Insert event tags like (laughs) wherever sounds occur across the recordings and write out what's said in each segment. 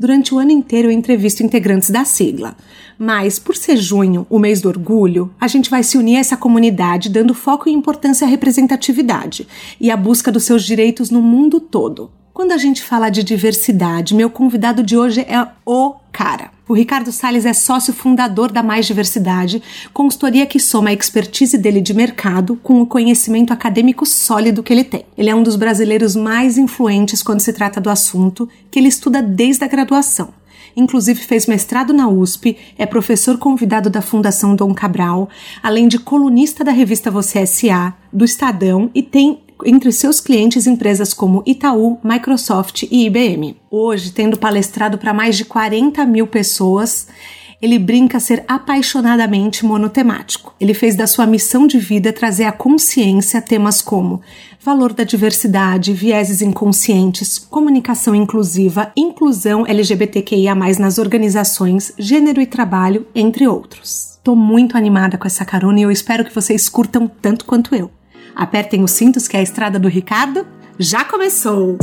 Durante o ano inteiro eu entrevisto integrantes da sigla. Mas, por ser junho, o mês do orgulho, a gente vai se unir a essa comunidade dando foco e importância à representatividade e à busca dos seus direitos no mundo todo. Quando a gente fala de diversidade, meu convidado de hoje é o cara. O Ricardo Salles é sócio fundador da Mais Diversidade, consultoria que soma a expertise dele de mercado com o conhecimento acadêmico sólido que ele tem. Ele é um dos brasileiros mais influentes quando se trata do assunto, que ele estuda desde a graduação. Inclusive fez mestrado na USP, é professor convidado da Fundação Dom Cabral, além de colunista da revista Você S.A., do Estadão e tem entre seus clientes empresas como Itaú, Microsoft e IBM. Hoje, tendo palestrado para mais de 40 mil pessoas, ele brinca ser apaixonadamente monotemático. Ele fez da sua missão de vida trazer à consciência temas como valor da diversidade, vieses inconscientes, comunicação inclusiva, inclusão LGBTQIA+, nas organizações, gênero e trabalho, entre outros. Tô muito animada com essa carona e eu espero que vocês curtam tanto quanto eu. Apertem os cintos que a estrada do Ricardo já começou!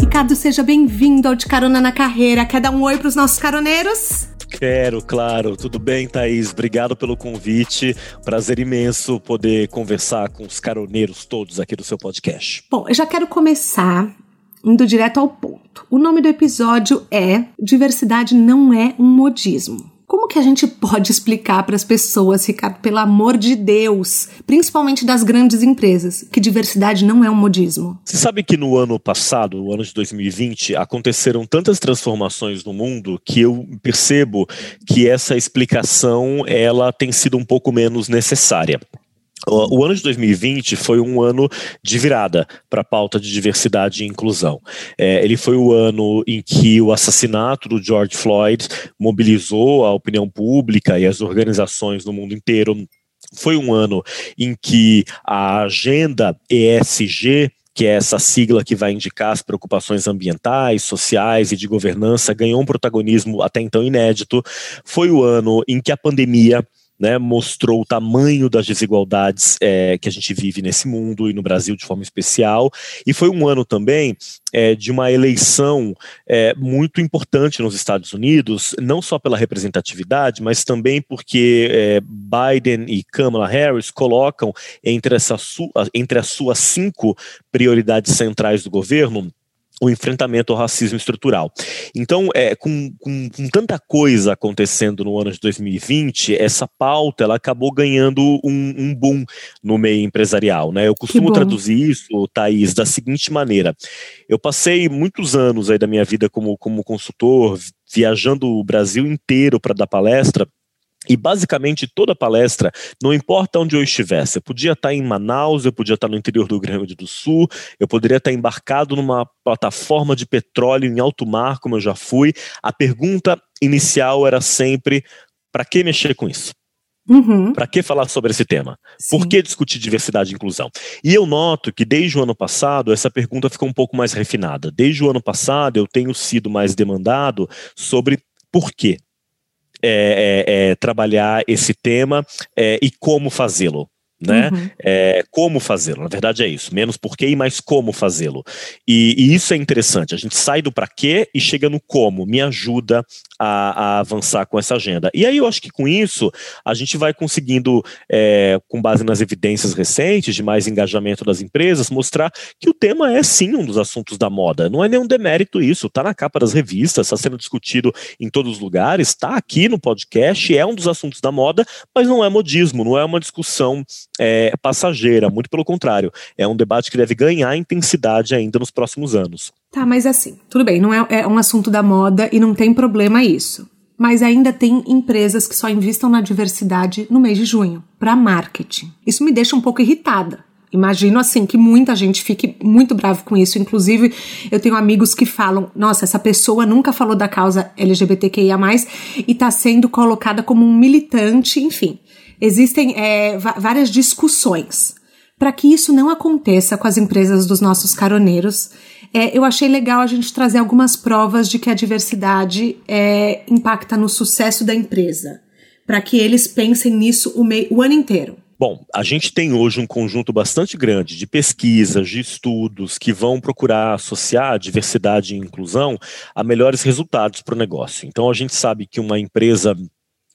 Ricardo, seja bem-vindo ao De Carona na Carreira. Quer dar um oi para os nossos caroneiros? Quero, claro. Tudo bem, Thaís? Obrigado pelo convite. Prazer imenso poder conversar com os caroneiros todos aqui do seu podcast. Bom, eu já quero começar indo direto ao ponto. O nome do episódio é Diversidade não é um modismo. Como que a gente pode explicar para as pessoas, Ricardo, pelo amor de Deus, principalmente das grandes empresas, que diversidade não é um modismo? Você sabe que no ano passado, no ano de 2020, aconteceram tantas transformações no mundo que eu percebo que essa explicação ela tem sido um pouco menos necessária. O ano de 2020 foi um ano de virada para a pauta de diversidade e inclusão. É, ele foi o ano em que o assassinato do George Floyd mobilizou a opinião pública e as organizações no mundo inteiro. Foi um ano em que a agenda ESG que é essa sigla que vai indicar as preocupações ambientais, sociais e de governança, ganhou um protagonismo até então inédito. Foi o ano em que a pandemia né, mostrou o tamanho das desigualdades é, que a gente vive nesse mundo e no Brasil de forma especial. E foi um ano também é, de uma eleição é, muito importante nos Estados Unidos, não só pela representatividade, mas também porque é, Biden e Kamala Harris colocam entre, essa entre as suas cinco prioridades centrais do governo o enfrentamento ao racismo estrutural. Então, é, com, com, com, tanta coisa acontecendo no ano de 2020, essa pauta ela acabou ganhando um, um boom no meio empresarial. Né? Eu costumo traduzir isso, Thaís, da seguinte maneira. Eu passei muitos anos aí da minha vida como, como consultor, viajando o Brasil inteiro para dar palestra, e basicamente toda palestra, não importa onde eu estivesse, eu podia estar em Manaus, eu podia estar no interior do Rio Grande do Sul, eu poderia estar embarcado numa plataforma de petróleo em alto mar, como eu já fui. A pergunta inicial era sempre: para que mexer com isso? Uhum. Para que falar sobre esse tema? Sim. Por que discutir diversidade e inclusão? E eu noto que desde o ano passado essa pergunta ficou um pouco mais refinada. Desde o ano passado eu tenho sido mais demandado sobre por quê é, é, é, trabalhar esse tema é, e como fazê-lo né? Uhum. É, como fazê-lo? Na verdade é isso, menos porquê e mais como fazê-lo. E, e, isso é interessante. A gente sai do para quê e chega no como. Me ajuda a, a, avançar com essa agenda. E aí eu acho que com isso a gente vai conseguindo, é, com base nas evidências recentes de mais engajamento das empresas, mostrar que o tema é sim um dos assuntos da moda. Não é nenhum demérito isso. Está na capa das revistas, está sendo discutido em todos os lugares, está aqui no podcast, é um dos assuntos da moda, mas não é modismo, não é uma discussão é, passageira, muito pelo contrário, é um debate que deve ganhar intensidade ainda nos próximos anos. Tá, mas assim, tudo bem, não é, é um assunto da moda e não tem problema isso. Mas ainda tem empresas que só investam na diversidade no mês de junho, para marketing. Isso me deixa um pouco irritada. Imagino assim que muita gente fique muito bravo com isso. Inclusive, eu tenho amigos que falam: nossa, essa pessoa nunca falou da causa LGBTQIA, e está sendo colocada como um militante, enfim. Existem é, várias discussões. Para que isso não aconteça com as empresas dos nossos caroneiros, é, eu achei legal a gente trazer algumas provas de que a diversidade é, impacta no sucesso da empresa, para que eles pensem nisso o, o ano inteiro. Bom, a gente tem hoje um conjunto bastante grande de pesquisas, de estudos que vão procurar associar diversidade e inclusão a melhores resultados para o negócio. Então, a gente sabe que uma empresa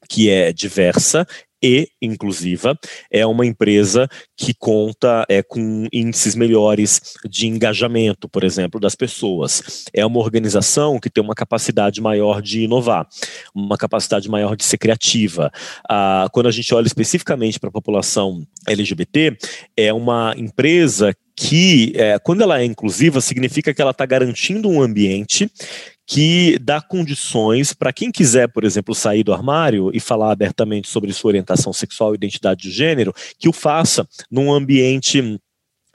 que é diversa e inclusiva, é uma empresa que conta é, com índices melhores de engajamento, por exemplo, das pessoas. É uma organização que tem uma capacidade maior de inovar, uma capacidade maior de ser criativa. Ah, quando a gente olha especificamente para a população LGBT, é uma empresa que, é, quando ela é inclusiva, significa que ela está garantindo um ambiente que dá condições para quem quiser, por exemplo, sair do armário e falar abertamente sobre sua orientação sexual e identidade de gênero, que o faça num ambiente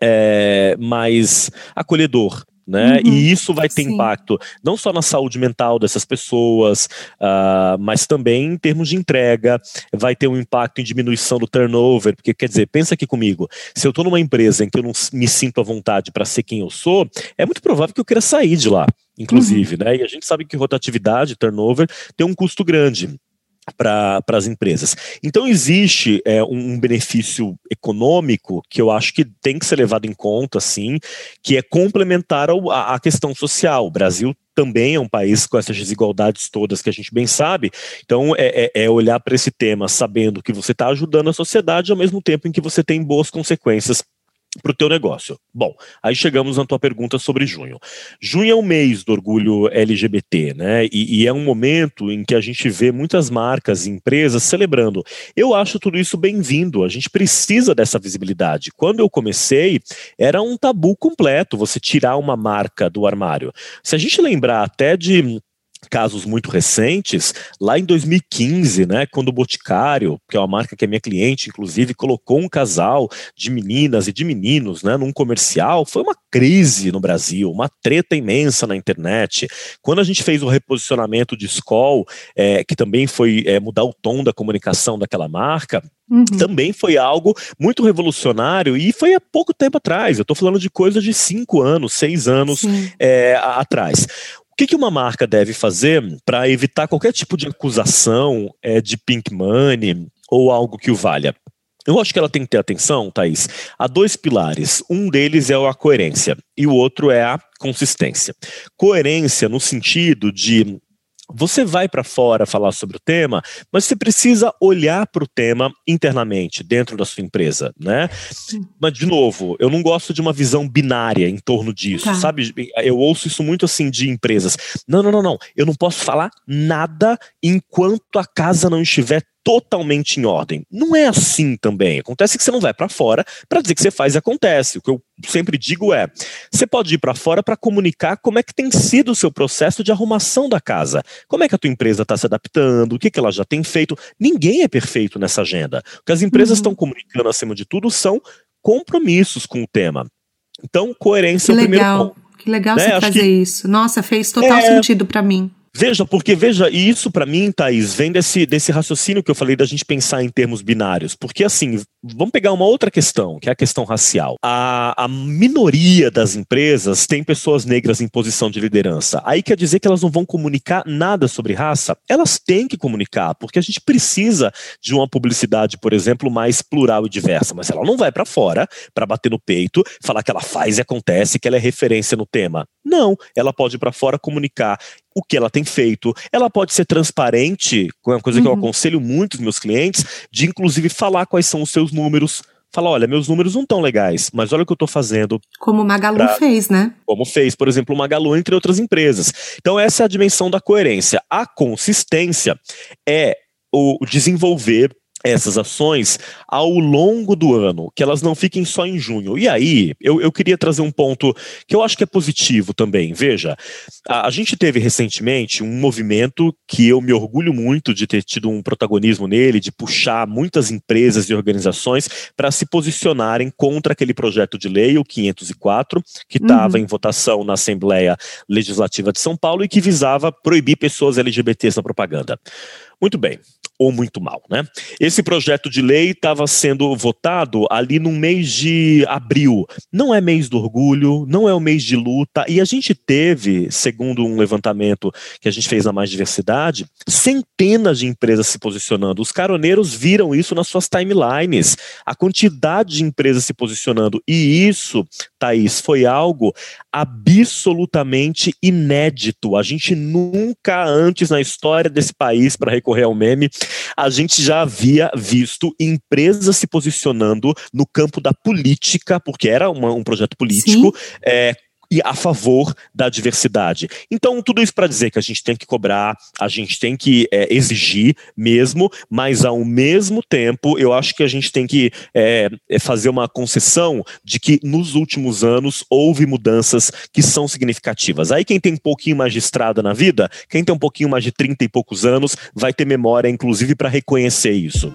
é, mais acolhedor, né? Uhum, e isso vai ter sim. impacto não só na saúde mental dessas pessoas, uh, mas também em termos de entrega, vai ter um impacto em diminuição do turnover, porque quer dizer, pensa aqui comigo, se eu estou numa empresa em que eu não me sinto à vontade para ser quem eu sou, é muito provável que eu queira sair de lá inclusive, uhum. né? E a gente sabe que rotatividade, turnover, tem um custo grande para as empresas. Então existe é, um benefício econômico que eu acho que tem que ser levado em conta, sim, que é complementar a questão social. O Brasil também é um país com essas desigualdades todas que a gente bem sabe. Então, é, é, é olhar para esse tema sabendo que você está ajudando a sociedade ao mesmo tempo em que você tem boas consequências para o teu negócio. Bom, aí chegamos na tua pergunta sobre junho. Junho é o mês do orgulho LGBT, né? E, e, é um momento em que a gente vê muitas marcas e empresas celebrando. Eu acho tudo isso bem-vindo. A gente precisa dessa visibilidade. Quando eu comecei, era um tabu completo você tirar uma marca do armário. Se a gente lembrar até de casos muito recentes, lá em 2015, né, quando o Boticário, que é uma marca que é minha cliente, inclusive, colocou um casal de meninas e de meninos, né, num comercial, foi uma crise no Brasil, uma treta imensa na internet. Quando a gente fez o reposicionamento de Skoll, é, que também foi é, mudar o tom da comunicação daquela marca, Uhum. Também foi algo muito revolucionário e foi há pouco tempo atrás. Eu estou falando de coisa de cinco anos, seis anos é, atrás que, que uma marca deve fazer para evitar qualquer tipo de acusação é, de pink money ou algo que o valha? Eu acho que ela tem que ter atenção, Thaís, a dois pilares. Um deles é a coerência e o outro é a consistência. Coerência no sentido de você vai para fora falar sobre o tema, mas você precisa olhar para o tema internamente, dentro da sua empresa, né? Mas, de novo, eu não gosto de uma visão binária em torno disso, tá. sabe? Eu ouço isso muito assim de empresas. Não, não, não, não. Eu não posso falar nada enquanto a casa não estiver totalmente em ordem. Não é assim também. Acontece que você não vai para fora para dizer que você faz e acontece. O que eu sempre digo é: você pode ir para fora para comunicar como é que tem sido o seu processo de arrumação da casa. Como é que a tua empresa está se adaptando, o que, que ela já tem feito. Ninguém é perfeito nessa agenda. O que as empresas estão uhum. comunicando acima de tudo são compromissos com o tema. Então, coerência que é o legal. primeiro ponto. Que legal né? você fazer que... isso. Nossa, fez total é... sentido para mim. Veja, porque veja, e isso para mim, Thaís, vem desse, desse raciocínio que eu falei da gente pensar em termos binários. Porque assim, vamos pegar uma outra questão, que é a questão racial. A, a minoria das empresas tem pessoas negras em posição de liderança. Aí quer dizer que elas não vão comunicar nada sobre raça? Elas têm que comunicar, porque a gente precisa de uma publicidade, por exemplo, mais plural e diversa. Mas ela não vai para fora para bater no peito, falar que ela faz e acontece, que ela é referência no tema. Não, ela pode ir para fora comunicar o que ela tem feito. Ela pode ser transparente, com uma coisa uhum. que eu uhum. aconselho muito os meus clientes, de inclusive falar quais são os seus números. Fala, olha, meus números não estão legais, mas olha o que eu estou fazendo. Como o Magalu pra... fez, né? Como fez, por exemplo, o Magalu, entre outras empresas. Então, essa é a dimensão da coerência. A consistência é o desenvolver essas ações ao longo do ano, que elas não fiquem só em junho. E aí, eu, eu queria trazer um ponto que eu acho que é positivo também. Veja, a, a, gente teve recentemente um movimento que eu me orgulho muito de ter tido um protagonismo nele, de puxar muitas empresas e organizações para se posicionarem contra aquele projeto de lei, o 504, que estava uhum. em votação na Assembleia Legislativa de São Paulo e que visava proibir pessoas LGBTs na propaganda. Muito bem, ou muito mal, né? Esse projeto de lei estava sendo votado ali no mês de abril. Não é mês do orgulho, não é o mês de luta, e a gente teve, segundo um levantamento que a gente fez na Mais Diversidade, centenas de empresas se posicionando. Os caroneiros viram isso nas suas timelines, a quantidade de empresas se posicionando, e isso, Thaís, foi algo absolutamente inédito. A gente nunca antes na história desse país, para recorrer ao meme, a gente já havia visto empresas se posicionando no campo da política, porque era uma, um projeto político, é, e a favor da diversidade. Então, tudo isso para dizer que a gente tem que cobrar, a gente tem que é, exigir mesmo, mas ao mesmo tempo, eu acho que a gente tem que é, é, fazer uma concessão de que nos últimos anos houve mudanças que são significativas. Aí, quem tem um pouquinho mais de estrada na vida, quem tem um pouquinho mais de 30 e poucos anos, vai ter memória, inclusive, para reconhecer isso.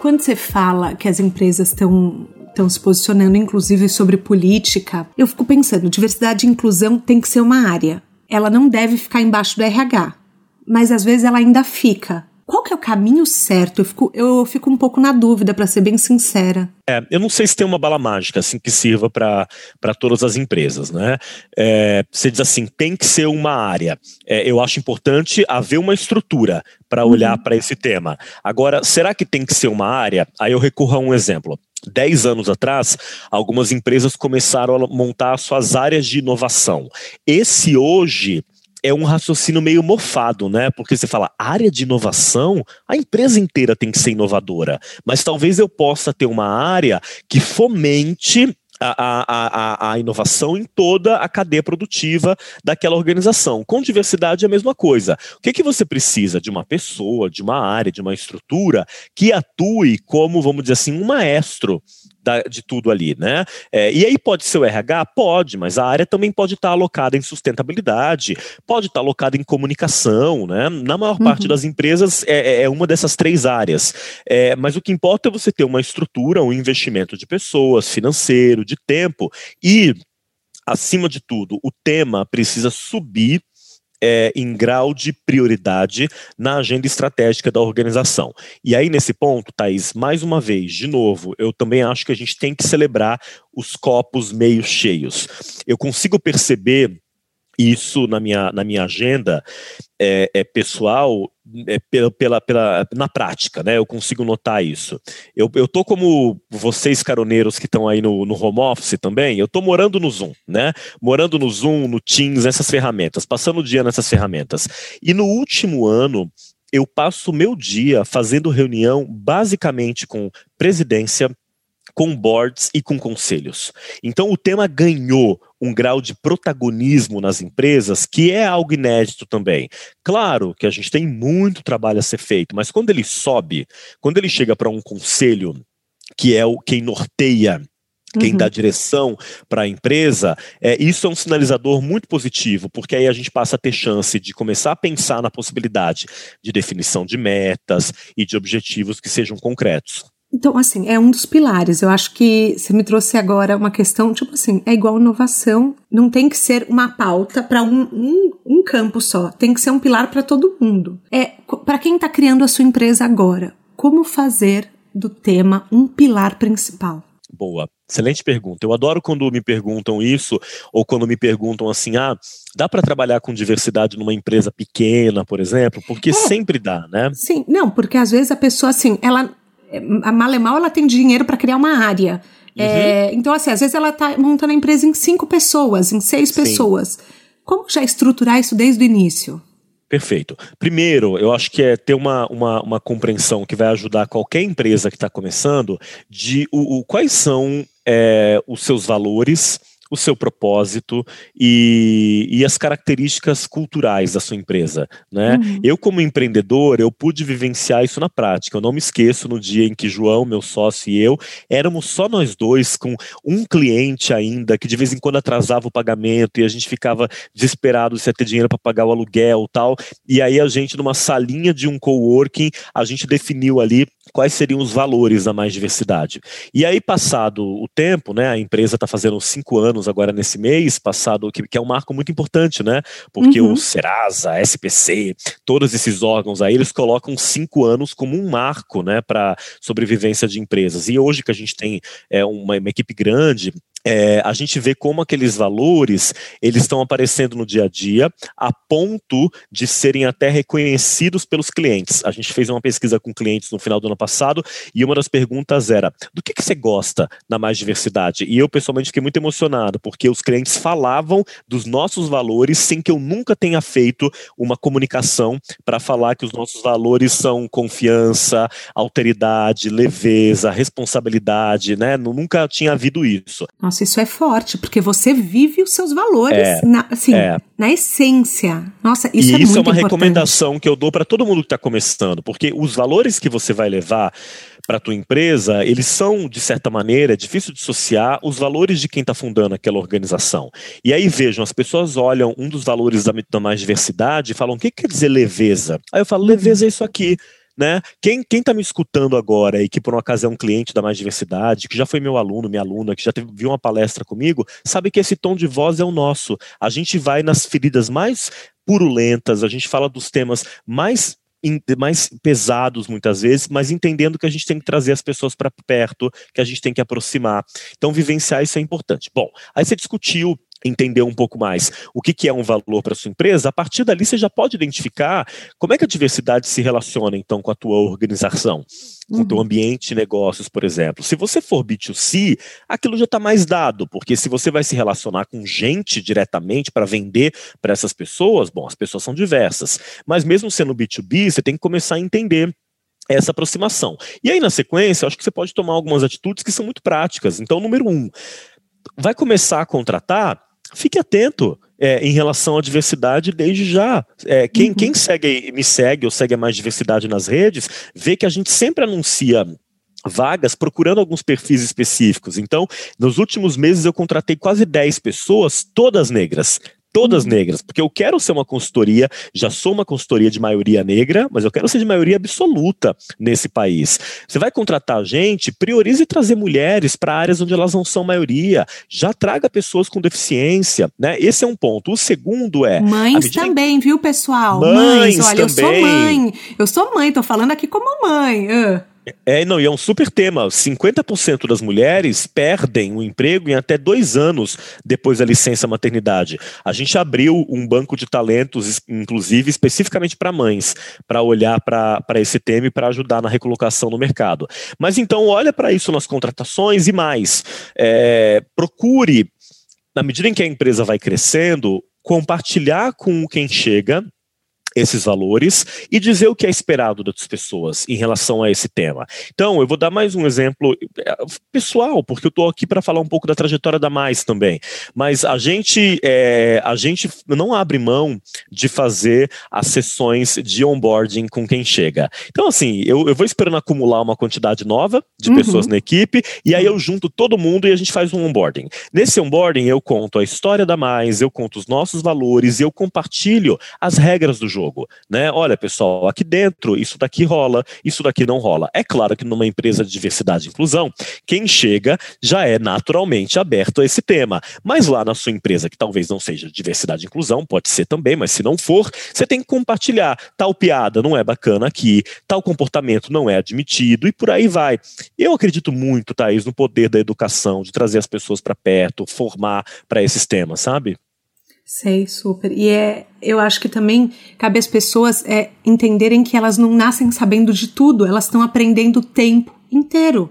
Quando você fala que as empresas estão estão se posicionando, inclusive, sobre política, eu fico pensando: diversidade e inclusão tem que ser uma área. Ela não deve ficar embaixo do RH. Mas às vezes ela ainda fica. Qual que é o caminho certo? Eu fico, eu fico um pouco na dúvida, para ser bem sincera. É, eu não sei se tem uma bala mágica assim que sirva para todas as empresas, né? É, você diz assim, tem que ser uma área. É, eu acho importante haver uma estrutura para olhar uhum. para esse tema. Agora, será que tem que ser uma área? Aí eu recorro a um exemplo. Dez anos atrás, algumas empresas começaram a montar suas áreas de inovação. Esse hoje é um raciocínio meio mofado, né? Porque você fala, área de inovação, a empresa inteira tem que ser inovadora. Mas talvez eu possa ter uma área que fomente a, a, a, inovação em toda a cadeia produtiva daquela organização. Com diversidade é a mesma coisa. O que, que você precisa? De uma pessoa, de uma área, de uma estrutura que atue como, vamos dizer assim, um maestro da, de tudo ali, né? É, e aí pode ser o RH? Pode, mas a área também pode estar alocada em sustentabilidade, pode estar alocada em comunicação, né? Na maior uhum. parte das empresas é, é, é, uma dessas três áreas. É, mas o que importa é você ter uma estrutura, um investimento de pessoas, financeiro, de tempo e acima de tudo, o tema precisa subir é, em grau de prioridade na agenda estratégica da organização. E aí, nesse ponto, Thaís, mais uma vez, de novo, eu também acho que a gente tem que celebrar os copos meio cheios. Eu consigo perceber isso na minha, na minha agenda é, é pessoal é, pela, pela, pela, na prática, né? Eu consigo notar isso. Eu, eu tô como vocês caroneiros que estão aí no, no home office também, eu tô morando no Zoom, né? Morando no Zoom, no Teams, nessas ferramentas, passando o dia nessas ferramentas. E no último ano, eu passo o meu dia fazendo reunião basicamente com presidência, com boards e com conselhos. Então o tema ganhou um grau de protagonismo nas empresas que é algo inédito também. Claro que a gente tem muito trabalho a ser feito, mas quando ele sobe, quando ele chega para um conselho que é o quem norteia quem uhum. dá direção para a empresa, é, isso é um sinalizador muito positivo, porque aí a gente passa a ter chance de começar a pensar na possibilidade de definição de metas e de objetivos que sejam concretos. Então, assim, é um dos pilares. Eu acho que você me trouxe agora uma questão, tipo assim, é igual inovação, não tem que ser uma pauta para um, um, um, campo só, tem que ser um pilar para todo mundo. É para quem está criando a sua empresa agora, como fazer do tema um pilar principal? Boa. Excelente pergunta. Eu adoro quando me perguntam isso, ou quando me perguntam assim: ah, dá para trabalhar com diversidade numa empresa pequena, por exemplo? Porque é. sempre dá, né? Sim, não, porque às vezes a pessoa, assim, ela a Malemal ela tem dinheiro para criar uma área. Uhum. É, então, assim, às vezes ela está montando a empresa em cinco pessoas, em seis Sim. pessoas. Como já estruturar isso desde o início? Perfeito. Primeiro, eu acho que é ter uma, uma, uma compreensão que vai ajudar qualquer empresa que está começando de o, o, quais são é, os seus valores, o seu propósito e, e as características culturais da sua empresa, né? Uhum. Eu como empreendedor, eu pude vivenciar isso na prática. Eu não me esqueço no dia em que João, meu sócio e eu éramos só nós dois com um cliente ainda que de vez em quando atrasava o pagamento e a gente ficava desesperado se ia ter dinheiro para pagar o aluguel, tal. E aí a gente numa salinha de um coworking, a gente definiu ali quais seriam os valores da mais diversidade. E aí, passado o tempo, né, a empresa está fazendo cinco anos agora nesse mês, passado, que, que, é um marco muito importante, né? Porque uhum. o Serasa, SPC, todos esses órgãos aí, eles colocam cinco anos como um marco, né, para sobrevivência de empresas. E hoje que a gente tem é, uma, uma equipe grande, é, a gente vê como aqueles valores eles estão aparecendo no dia a dia a ponto de serem até reconhecidos pelos clientes. A gente fez uma pesquisa com clientes no final do ano passado e uma das perguntas era do que, que você gosta na mais diversidade? E eu pessoalmente fiquei muito emocionado porque os clientes falavam dos nossos valores sem que eu nunca tenha feito uma comunicação para falar que os nossos valores são confiança, alteridade, leveza, responsabilidade, né? Nunca tinha havido isso. Nossa nossa, isso é forte, porque você vive os seus valores, é, na, assim, é. na essência. Nossa, isso e é isso muito é uma importante. recomendação que eu dou para todo mundo que está começando, porque os valores que você vai levar para a tua empresa, eles são, de certa maneira, é difícil de associar os valores de quem está fundando aquela organização. E aí vejam, as pessoas olham um dos valores da, da mais diversidade e falam, o que quer dizer leveza? Aí eu falo, leveza é isso aqui né? Quem está me escutando agora e que por um acaso é um cliente da Mais Diversidade, que já foi meu aluno, minha aluna, que já teve, viu uma palestra comigo, sabe que esse tom de voz é o nosso. A gente vai nas feridas mais purulentas, a gente fala dos temas mais mais pesados muitas vezes, mas entendendo que a gente tem que trazer as pessoas para perto, que a gente tem que aproximar. Então, vivenciar isso é importante. Bom, aí você discutiu entender um pouco mais o que, que é um valor para sua empresa, a partir dali você já pode identificar como é que a diversidade se relaciona então com a tua organização, com o teu uhum. ambiente de negócios, por exemplo. Se você for B2C, aquilo já está mais dado, porque se você vai se relacionar com gente diretamente para vender para essas pessoas, bom, as pessoas são diversas, mas mesmo sendo B2B, você tem que começar a entender essa aproximação. E aí, na sequência, acho que você pode tomar algumas atitudes que são muito práticas. Então, número um, vai começar a contratar fique atento é, em relação à diversidade desde já. É, quem, uhum. quem segue, me segue ou segue mais diversidade nas redes, vê que a gente sempre anuncia vagas procurando alguns perfis específicos. Então, nos últimos meses eu contratei quase 10 pessoas, todas negras todas negras, porque eu quero ser uma consultoria, já sou uma consultoria de maioria negra, mas eu quero ser de maioria absoluta nesse país. Você vai contratar gente, priorize trazer mulheres para áreas onde elas não são maioria, já traga pessoas com deficiência, né? Esse é um ponto. O segundo é mães também, viu, pessoal? Mães, mães olha, também. eu sou mãe, eu sou mãe, tô falando aqui como mãe. Uh. É, não, e é um super tema. 50% das mulheres perdem o emprego em até dois anos depois da licença maternidade. A gente abriu um banco de talentos, inclusive, especificamente para mães, para olhar para esse tema e para ajudar na recolocação no mercado. Mas então, olha para isso nas contratações e mais. É, procure, na medida em que a empresa vai crescendo, compartilhar com quem chega esses valores e dizer o que é esperado das pessoas em relação a esse tema. Então, eu vou dar mais um exemplo é, pessoal, porque eu estou aqui para falar um pouco da trajetória da Mais também. Mas a gente, é, a gente não abre mão de fazer as sessões de onboarding com quem chega. Então, assim, eu, eu vou esperando acumular uma quantidade nova de uhum. pessoas na equipe e aí eu junto todo mundo e a gente faz um onboarding. Nesse onboarding, eu conto a história da Mais, eu conto os nossos valores e eu compartilho as regras do jogo jogo, né? Olha, pessoal, aqui dentro isso daqui rola, isso daqui não rola. É claro que numa empresa de diversidade e inclusão, quem chega já é naturalmente aberto a esse tema. Mas lá na sua empresa, que talvez não seja diversidade e inclusão, pode ser também, mas se não for, você tem que compartilhar. Tal piada não é bacana aqui, tal comportamento não é admitido e por aí vai. Eu acredito muito, Thaís, no poder da educação, de trazer as pessoas para perto, formar para esses temas, sabe? Sei, super. E é, eu acho que também cabe às pessoas é, entenderem que elas não nascem sabendo de tudo, elas estão aprendendo o tempo inteiro.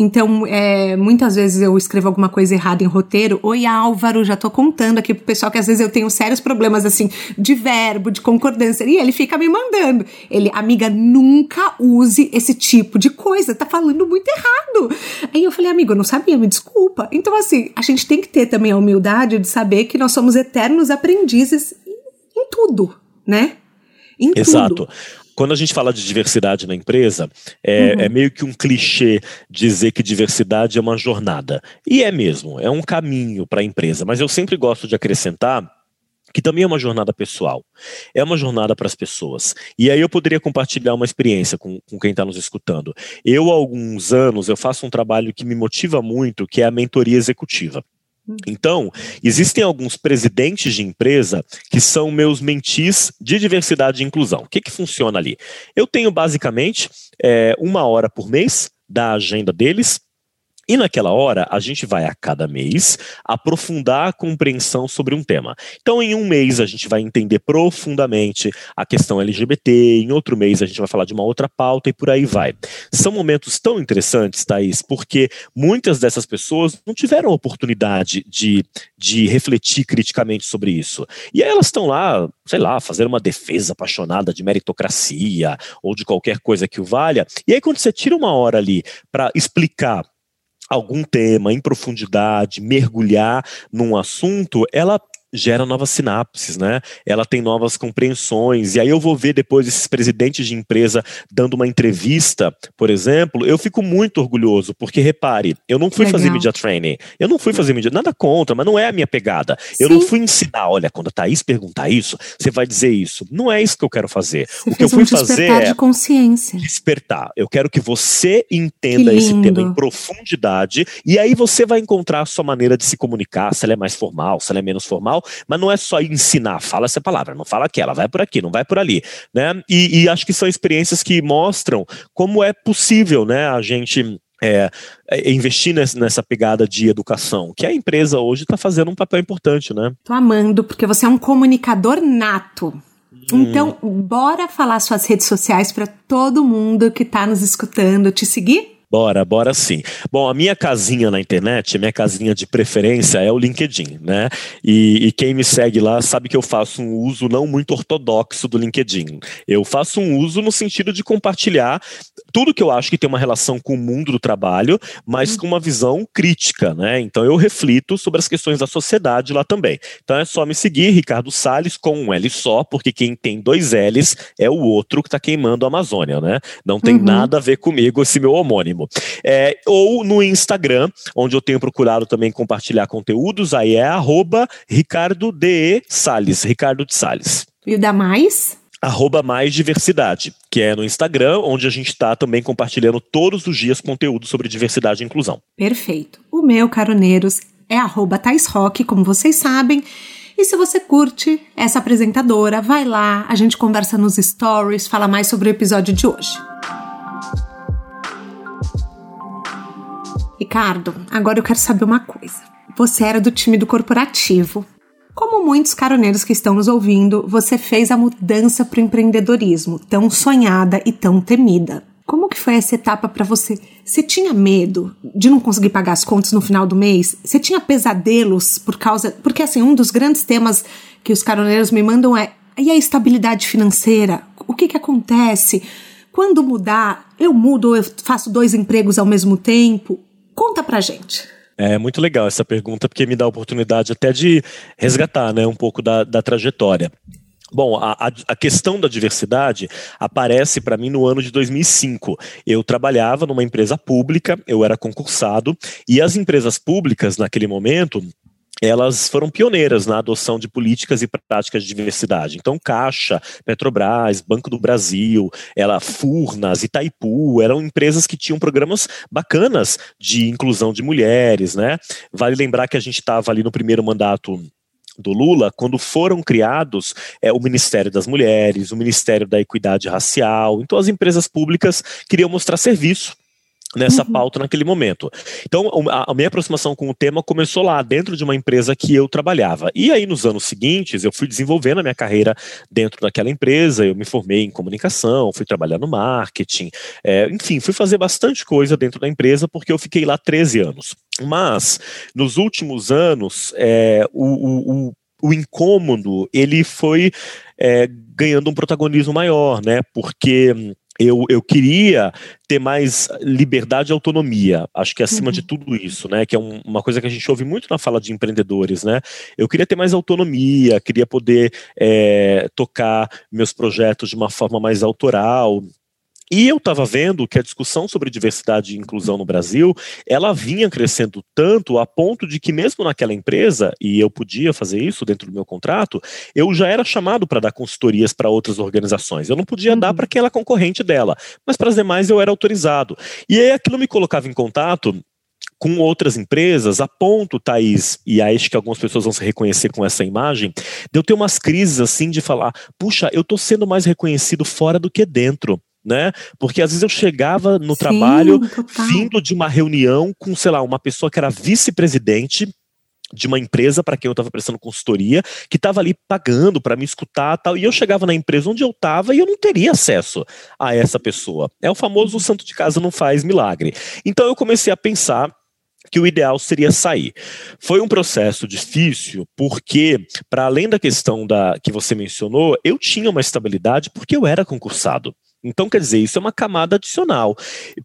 Então, é, muitas vezes eu escrevo alguma coisa errada em roteiro. Oi, Álvaro, já tô contando aqui pro pessoal que às vezes eu tenho sérios problemas assim de verbo, de concordância. E ele fica me mandando. Ele, amiga, nunca use esse tipo de coisa, tá falando muito errado. Aí eu falei, amigo, eu não sabia, me desculpa. Então, assim, a gente tem que ter também a humildade de saber que nós somos eternos aprendizes em, em tudo, né? Em Exato. Tudo quando a gente fala de diversidade na empresa, é, uhum. é, meio que um clichê dizer que diversidade é uma jornada. E é mesmo, é um caminho para a empresa. Mas eu sempre gosto de acrescentar que também é uma jornada pessoal, é uma jornada para as pessoas. E aí eu poderia compartilhar uma experiência com, com quem está nos escutando. Eu, há alguns anos, eu faço um trabalho que me motiva muito, que é a mentoria executiva. Então, existem alguns presidentes de empresa que são meus mentis de diversidade e inclusão. O que, que funciona ali? Eu tenho basicamente é, uma hora por mês da agenda deles e naquela hora, a gente vai a cada mês aprofundar a compreensão sobre um tema. Então, em um mês, a gente vai entender profundamente a questão LGBT, em outro mês, a gente vai falar de uma outra pauta e por aí vai. São momentos tão interessantes, Thaís, porque muitas dessas pessoas não tiveram oportunidade de, de refletir criticamente sobre isso. E aí elas estão lá, sei lá, fazendo uma defesa apaixonada de meritocracia ou de qualquer coisa que o valha. E aí, quando você tira uma hora ali para explicar algum tema em profundidade, mergulhar num assunto, ela gera novas sinapses, né? Ela tem novas compreensões. E aí eu vou ver depois esses presidentes de empresa dando uma entrevista, por exemplo, eu fico muito orgulhoso, porque repare, eu não fui Legal. fazer media training, eu não fui fazer media, nada contra, mas não é a minha pegada. Sim. Eu não fui ensinar, olha, quando a Thaís perguntar isso, você vai dizer isso. Não é isso que eu quero fazer. Você o que eu fui um fazer é de consciência. despertar. Eu quero que você entenda que esse tema em profundidade e aí você vai encontrar a sua maneira de se comunicar, se ela é mais formal, se ela é menos formal, mas não é só ensinar, fala essa palavra, não fala aquela, vai por aqui, não vai por ali, né? E, e acho que são experiências que mostram como é possível, né, a gente é, é investir nessa pegada de educação, que a empresa hoje está fazendo um papel importante, né? Tô amando, porque você é um comunicador nato. Hum. Então, bora falar suas redes sociais para todo mundo que está nos escutando te seguir? Bora, bora sim. Bom, a minha casinha na internet, minha casinha de preferência é o LinkedIn, né? E, e, quem me segue lá sabe que eu faço um uso não muito ortodoxo do LinkedIn. Eu faço um uso no sentido de compartilhar tudo que eu acho que tem uma relação com o mundo do trabalho, mas com uma visão crítica, né? Então eu reflito sobre as questões da sociedade lá também. Então é só me seguir, Ricardo Salles, com um L só, porque quem tem dois L's é o outro que está queimando a Amazônia, né? Não tem uhum. nada a ver comigo esse meu homônimo. É, ou no Instagram, onde eu tenho procurado também compartilhar conteúdos, aí é arroba Ricardo de Salles, Ricardo de Salles. E o da mais? arroba mais diversidade, que é no Instagram, onde a gente está também compartilhando todos os dias conteúdo sobre diversidade e inclusão. Perfeito. O meu, caroneiros, é arroba Rock, como vocês sabem. E se você curte essa apresentadora, vai lá, a gente conversa nos stories, fala mais sobre o episódio de hoje. Ricardo, agora eu quero saber uma coisa. Você era do time do corporativo. Como muitos caroneiros que estão nos ouvindo, você fez a mudança para o empreendedorismo, tão sonhada e tão temida. Como que foi essa etapa para você? Você tinha medo de não conseguir pagar as contas no final do mês? Você tinha pesadelos por causa. Porque, assim, um dos grandes temas que os caroneiros me mandam é: e a estabilidade financeira? O que, que acontece? Quando mudar, eu mudo eu faço dois empregos ao mesmo tempo? Conta pra gente. É muito legal essa pergunta, porque me dá a oportunidade até de resgatar né, um pouco da, da trajetória. Bom, a, a, questão da diversidade aparece para mim no ano de 2005. Eu trabalhava numa empresa pública, eu era concursado, e as empresas públicas, naquele momento, elas foram pioneiras na adoção de políticas e práticas de diversidade. Então, Caixa, Petrobras, Banco do Brasil, ela, Furnas, Itaipu, eram empresas que tinham programas bacanas de inclusão de mulheres, né? Vale lembrar que a gente estava ali no primeiro mandato do Lula, quando foram criados é, o Ministério das Mulheres, o Ministério da Equidade Racial. Então, as empresas públicas queriam mostrar serviço nessa uhum. pauta naquele momento. Então, a, a, minha aproximação com o tema começou lá, dentro de uma empresa que eu trabalhava. E aí, nos anos seguintes, eu fui desenvolvendo a minha carreira dentro daquela empresa, eu me formei em comunicação, fui trabalhar no marketing, é, enfim, fui fazer bastante coisa dentro da empresa, porque eu fiquei lá 13 anos. Mas, nos últimos anos, é, o, o, o incômodo ele foi é, ganhando um protagonismo maior, né? Porque eu, eu queria ter mais liberdade e autonomia, acho que acima uhum. de tudo isso, né, que é um, uma coisa que a gente ouve muito na fala de empreendedores, né, eu queria ter mais autonomia, queria poder é, tocar meus projetos de uma forma mais autoral, e eu estava vendo que a discussão sobre diversidade e inclusão no Brasil, ela vinha crescendo tanto a ponto de que mesmo naquela empresa, e eu podia fazer isso dentro do meu contrato, eu já era chamado para dar consultorias para outras organizações. Eu não podia uhum. dar para quem era concorrente dela, mas para as demais eu era autorizado. E aí aquilo me colocava em contato com outras empresas, a ponto, Thaís, e acho que algumas pessoas vão se reconhecer com essa imagem, de eu ter umas crises assim de falar, puxa, eu estou sendo mais reconhecido fora do que dentro né? Porque às vezes eu chegava no Sim, trabalho total. vindo de uma reunião com, sei lá, uma pessoa que era vice-presidente de uma empresa para quem eu estava prestando consultoria, que estava ali pagando para me escutar tal, e eu chegava na empresa onde eu estava e eu não teria acesso a essa pessoa. É o famoso o santo de casa não faz milagre. Então eu comecei a pensar que o ideal seria sair. Foi um processo difícil porque, para além da questão da que você mencionou, eu tinha uma estabilidade porque eu era concursado. Então, quer dizer, isso é uma camada adicional.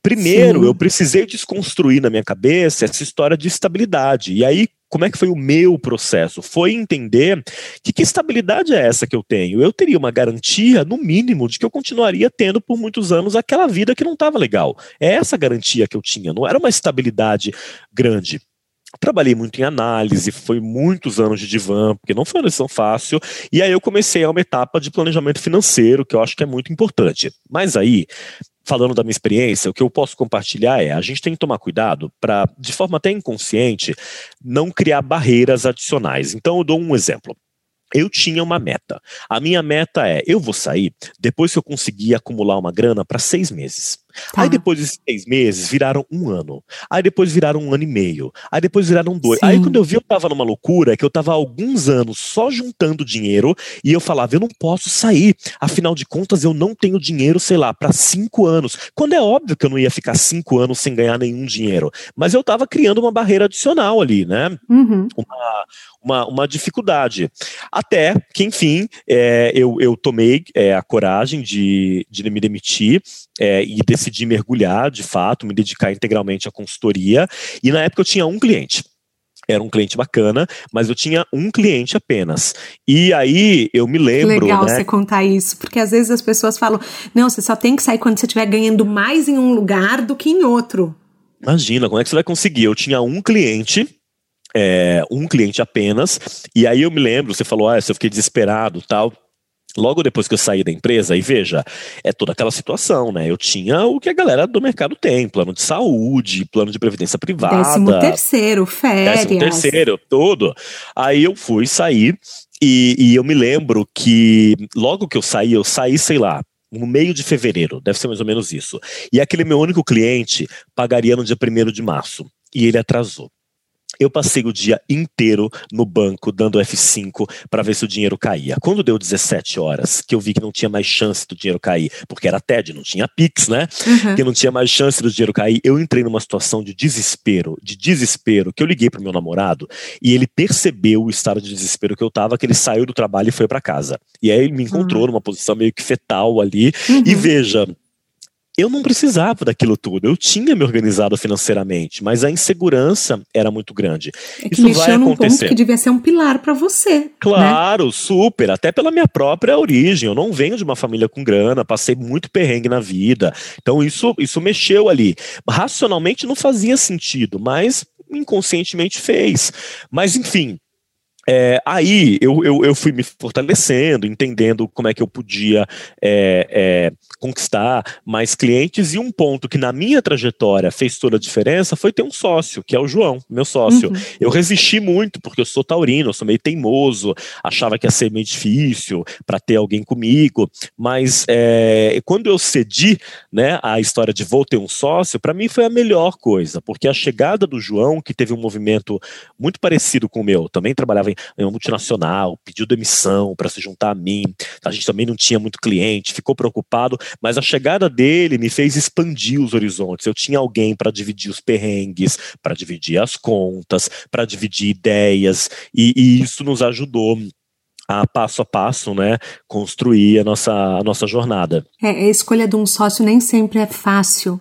Primeiro, Sim. eu precisei desconstruir na minha cabeça essa história de estabilidade. E aí, como é que foi o meu processo? Foi entender que, que estabilidade é essa que eu tenho. Eu teria uma garantia, no mínimo, de que eu continuaria tendo por muitos anos aquela vida que não estava legal. É essa garantia que eu tinha, não era uma estabilidade grande. Trabalhei muito em análise, foi muitos anos de divã, porque não foi uma decisão fácil, e aí eu comecei a uma etapa de planejamento financeiro, que eu acho que é muito importante. Mas aí, falando da minha experiência, o que eu posso compartilhar é: a gente tem que tomar cuidado para, de forma até inconsciente, não criar barreiras adicionais. Então, eu dou um exemplo. Eu tinha uma meta. A minha meta é: eu vou sair depois que eu conseguir acumular uma grana para seis meses. Tá. Aí depois de seis meses viraram um ano. Aí depois viraram um ano e meio. Aí depois viraram dois. Sim. Aí quando eu vi, eu tava numa loucura que eu tava há alguns anos só juntando dinheiro e eu falava, eu não posso sair. Afinal de contas, eu não tenho dinheiro, sei lá, para cinco anos. Quando é óbvio que eu não ia ficar cinco anos sem ganhar nenhum dinheiro. Mas eu tava criando uma barreira adicional ali, né? Uhum. Uma, uma, uma, dificuldade. Até que, enfim, é, eu, eu tomei é, a coragem de, de me demitir é, e decidi mergulhar, de fato, me dedicar integralmente à consultoria. E na época eu tinha um cliente era um cliente bacana, mas eu tinha um cliente apenas. E aí eu me lembro. Legal né? você contar isso, porque às vezes as pessoas falam: não, você só tem que sair quando você estiver ganhando mais em um lugar do que em outro. Imagina, como é que você vai conseguir? Eu tinha um cliente. É, um cliente apenas, e aí eu me lembro, você falou, ah, eu fiquei desesperado tal. Logo depois que eu saí da empresa, e veja, é toda aquela situação, né? Eu tinha o que a galera do mercado tem: plano de saúde, plano de previdência privada. Décimo terceiro, férias. Décimo terceiro, tudo. Aí eu fui sair e, e eu me lembro que logo que eu saí, eu saí, sei lá, no meio de fevereiro, deve ser mais ou menos isso. E aquele meu único cliente pagaria no dia 1 de março. E ele atrasou. Eu passei o dia inteiro no banco dando F5 para ver se o dinheiro caía. Quando deu 17 horas, que eu vi que não tinha mais chance do dinheiro cair, porque era TED, não tinha Pix, né? Uhum. Que não tinha mais chance do dinheiro cair, eu entrei numa situação de desespero, de desespero, que eu liguei pro meu namorado e ele percebeu o estado de desespero que eu tava, que ele saiu do trabalho e foi para casa. E aí ele me encontrou uhum. numa posição meio que fetal ali. Uhum. E veja, eu não precisava daquilo tudo. Eu tinha me organizado financeiramente, mas a insegurança era muito grande. É que Isso vai acontecer. Num ponto que devia ser um pilar para você. Né? Claro, né? super. Até pela minha própria origem. Eu não venho de uma família com grana, passei muito perrengue na vida. Então isso, isso mexeu ali. Racionalmente não fazia sentido, mas inconscientemente fez. Mas enfim, é, aí eu, eu, eu, fui me fortalecendo, entendendo como é que eu podia é, é, conquistar mais clientes, e um ponto que na minha trajetória fez toda a diferença foi ter um sócio, que é o João, meu sócio. Uhum. Eu resisti muito, porque eu sou taurino, eu sou meio teimoso, achava que ia ser meio difícil para ter alguém comigo, mas é, quando eu cedi né, a história de vou ter um sócio, para mim foi a melhor coisa, porque a chegada do João, que teve um movimento muito parecido com o meu, também trabalhava em em uma multinacional, pediu demissão para se juntar a mim. A gente também não tinha muito cliente, ficou preocupado, mas a chegada dele me fez expandir os horizontes. Eu tinha alguém para dividir os perrengues, para dividir as contas, para dividir ideias, e, e isso nos ajudou a passo a passo, né, construir a nossa, a nossa jornada. É, a escolha de um sócio nem sempre é fácil,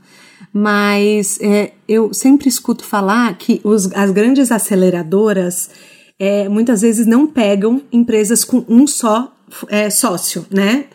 mas é, eu sempre escuto falar que os, as grandes aceleradoras é, muitas vezes não pegam empresas com um só é, sócio, né?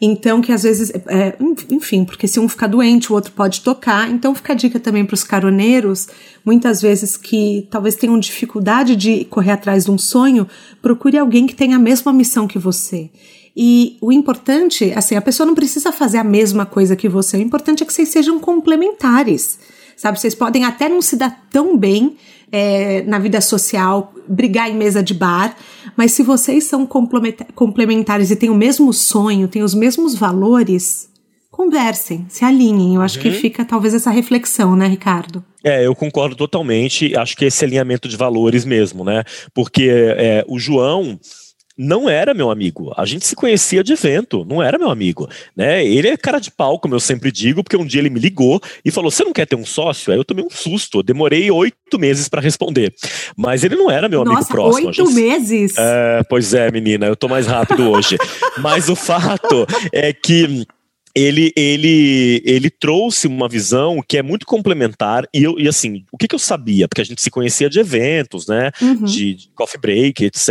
Então, que às vezes, é, enfim, porque se um ficar doente, o outro pode tocar. Então, fica a dica também para os caroneiros, muitas vezes que talvez tenham dificuldade de correr atrás de um sonho, procure alguém que tenha a mesma missão que você. E o importante, assim, a pessoa não precisa fazer a mesma coisa que você, o importante é que vocês sejam complementares. Sabe, vocês podem até não se dar tão bem, é, na vida social, brigar em mesa de bar, mas se vocês são complementares e têm o mesmo sonho, têm os mesmos valores, conversem, se alinhem. Eu acho uhum. que fica talvez essa reflexão, né, Ricardo? É, eu concordo totalmente. Acho que esse alinhamento de valores mesmo, né? Porque é, o João não era meu amigo. A gente se conhecia de evento, não era meu amigo. Né? Ele é cara de pau, como eu sempre digo, porque um dia ele me ligou e falou: Você não quer ter um sócio? Aí eu tomei um susto. Demorei oito meses para responder. Mas ele não era meu Nossa, amigo próximo. Oito gente... meses? É, pois é, menina, eu tô mais rápido hoje. (laughs) Mas o fato é que ele, ele, ele trouxe uma visão que é muito complementar e, eu, e assim, o que, que eu sabia? Porque a gente se conhecia de eventos, né, uhum. de, de coffee break, etc.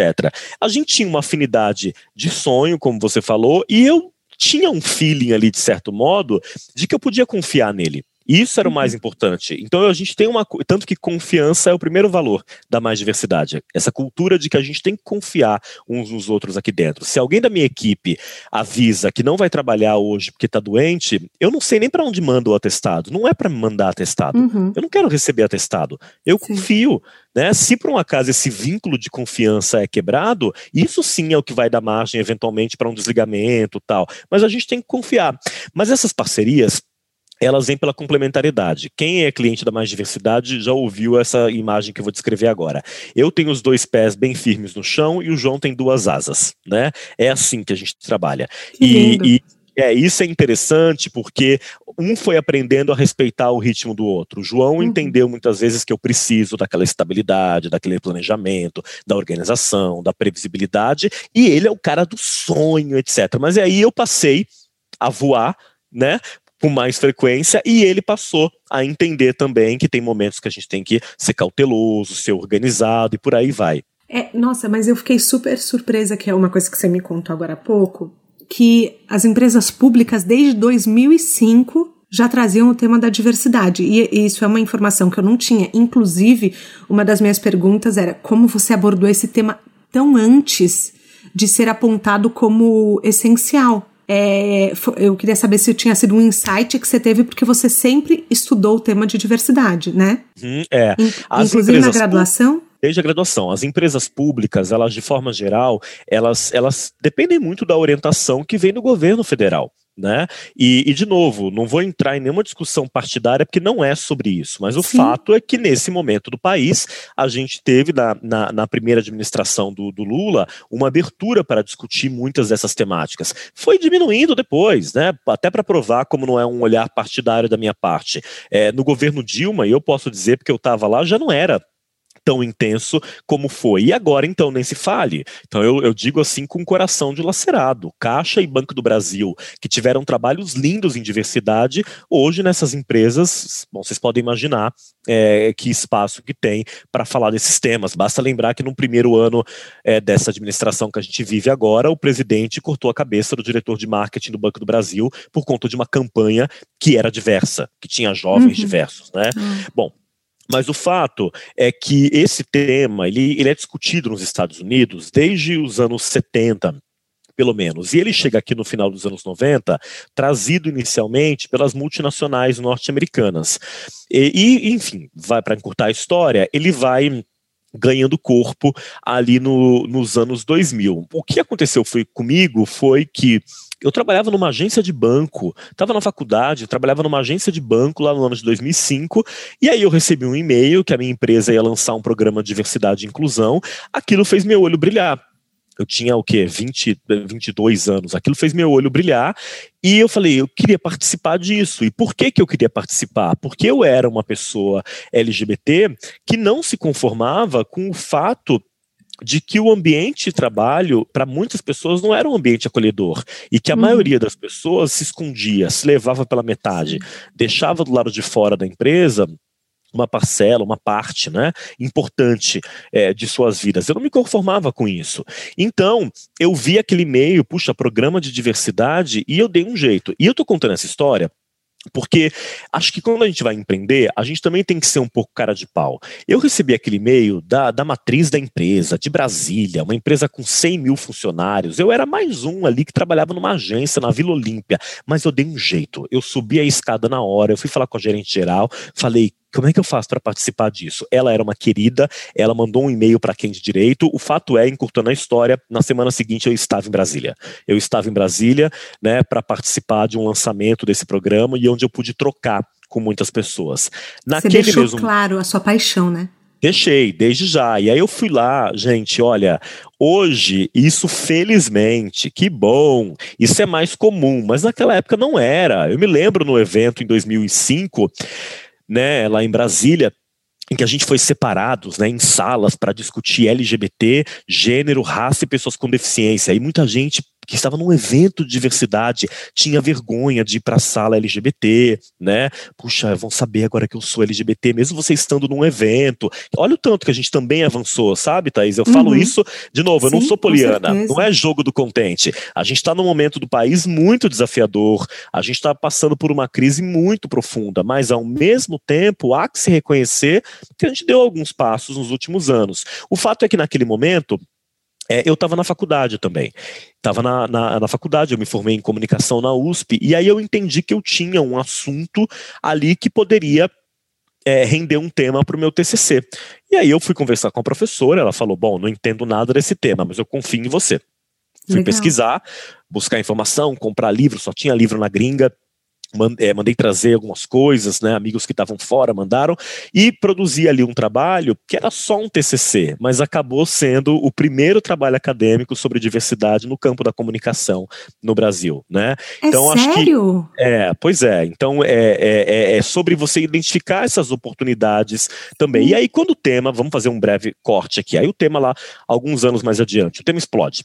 A gente tinha uma afinidade de sonho, como você falou, e eu tinha um feeling ali, de certo modo, de que eu podia confiar nele. Isso era o mais uhum. importante. Então a gente tem uma. Tanto que confiança é o primeiro valor da mais diversidade. Essa cultura de que a gente tem que confiar uns nos outros aqui dentro. Se alguém da minha equipe avisa que não vai trabalhar hoje porque está doente, eu não sei nem para onde manda o atestado. Não é para me mandar atestado. Uhum. Eu não quero receber atestado. Eu sim. confio. Né? Se por um acaso esse vínculo de confiança é quebrado, isso sim é o que vai dar margem eventualmente para um desligamento tal. Mas a gente tem que confiar. Mas essas parcerias elas vêm pela complementariedade. Quem é cliente da Mais Diversidade já ouviu essa imagem que eu vou descrever agora. Eu tenho os dois pés bem firmes no chão e o João tem duas asas, né? É assim que a gente trabalha. E, e, é, isso é interessante porque um foi aprendendo a respeitar o ritmo do outro. O João uhum. entendeu muitas vezes que eu preciso daquela estabilidade, daquele planejamento, da organização, da previsibilidade, e ele é o cara do sonho, etc. Mas aí eu passei a voar né, com mais frequência e ele passou a entender também que tem momentos que a gente tem que ser cauteloso, ser organizado e por aí vai. É, nossa, mas eu fiquei super surpresa que é uma coisa que você me contou agora há pouco, que as empresas públicas desde 2005 já traziam o tema da diversidade. E isso é uma informação que eu não tinha. Inclusive, uma das minhas perguntas era como você abordou esse tema tão antes de ser apontado como essencial. É, eu queria saber se tinha sido um insight que você teve, porque você sempre estudou o tema de diversidade, né? Hum, é. As Inclusive na graduação? Desde a graduação. As empresas públicas, elas, de forma geral, elas, elas dependem muito da orientação que vem do governo federal. Né? E, e, de novo, não vou entrar em nenhuma discussão partidária, porque não é sobre isso, mas o Sim. fato é que nesse momento do país, a gente teve na, na, na primeira administração do, do, Lula uma abertura para discutir muitas dessas temáticas. Foi diminuindo depois, né? até para provar como não é um olhar partidário da minha parte. É, no governo Dilma, e eu posso dizer porque eu estava lá, já não era tão intenso como foi. E agora, então, nem se fale. Então, eu, eu digo assim com o coração dilacerado. Caixa e Banco do Brasil, que tiveram trabalhos lindos em diversidade, hoje nessas empresas, bom, vocês podem imaginar é, que espaço que tem para falar desses temas. Basta lembrar que no primeiro ano é, dessa administração que a gente vive agora, o presidente cortou a cabeça do diretor de marketing do Banco do Brasil por conta de uma campanha que era diversa, que tinha jovens uhum. diversos, né? Uhum. Bom, Mas o fato é que esse tema ele, ele é discutido nos Estados Unidos desde os anos 70, pelo menos. E ele chega aqui no final dos anos 90, trazido inicialmente pelas multinacionais norte-americanas. E, e, enfim, vai para encurtar a história, ele vai ganhando corpo ali no, nos anos 2000. O que aconteceu foi comigo foi que eu trabalhava numa agência de banco, estava na faculdade, trabalhava numa agência de banco lá no ano de 2005, e aí eu recebi um e-mail que a minha empresa ia lançar um programa de diversidade e inclusão. Aquilo fez meu olho brilhar eu tinha o quê? 20, 22 anos. Aquilo fez meu olho brilhar e eu falei, eu queria participar disso. E por que, que eu queria participar? Porque eu era uma pessoa LGBT que não se conformava com o fato de que o ambiente de trabalho, para muitas pessoas, não era um ambiente acolhedor. E que a uhum. maioria das pessoas se escondia, se levava pela metade, deixava do lado de fora da empresa uma parcela, uma parte né, importante é, de suas vidas. Eu não me conformava com isso. Então, eu vi aquele e-mail, puxa, programa de diversidade, e eu dei um jeito. E eu estou contando essa história porque acho que quando a gente vai empreender, a gente também tem que ser um pouco cara de pau. Eu recebi aquele e-mail da, da matriz da empresa, de Brasília, uma empresa com 100 mil funcionários. Eu era mais um ali que trabalhava numa agência na Vila Olímpia, mas eu dei um jeito. Eu subi a escada na hora, eu fui falar com a gerente geral, falei, como é que eu faço para participar disso? Ela era uma querida, ela mandou um e-mail para quem de direito. O fato é, encurtando a história, na semana seguinte eu estava em Brasília. Eu estava em Brasília, né, para participar de um lançamento desse programa e onde eu pude trocar com muitas pessoas. Naquele Você deixou mesmo... claro a sua paixão, né? Deixei, desde já. E aí eu fui lá, gente, olha, hoje isso felizmente, que bom, isso é mais comum, mas naquela época não era. Eu me lembro no evento em 2005, né, lá em Brasília, em que a gente foi separados né, em salas para discutir LGBT, gênero, raça e pessoas com deficiência. E muita gente que estava num evento de diversidade tinha vergonha de ir para a sala LGBT, né? Puxa, vão saber agora que eu sou LGBT, mesmo você estando num evento. Olha o tanto que a gente também avançou, sabe, Thaís? Eu uhum. falo isso, de novo, eu Sim, não sou poliana, não é jogo do contente. A gente está num momento do país muito desafiador, a gente está passando por uma crise muito profunda, mas ao mesmo tempo há que se reconhecer que a gente deu alguns passos nos últimos anos. O fato é que naquele momento, é, eu estava na faculdade também. Estava na, na, na, faculdade, eu me formei em comunicação na USP, e aí eu entendi que eu tinha um assunto ali que poderia é, render um tema para o meu TCC. E aí eu fui conversar com a professora, ela falou: Bom, não entendo nada desse tema, mas eu confio em você. Fui Legal. pesquisar, buscar informação, comprar livro, só tinha livro na gringa, é, mandei trazer algumas coisas, né, amigos que estavam fora mandaram, e produzi ali um trabalho que era só um TCC, mas acabou sendo o primeiro trabalho acadêmico sobre diversidade no campo da comunicação no Brasil, né? É então sério? acho que é, pois é. Então é, é, é, é sobre você identificar essas oportunidades também. Hum. E aí quando o tema, vamos fazer um breve corte aqui. Aí o tema lá alguns anos mais adiante, o tema explode.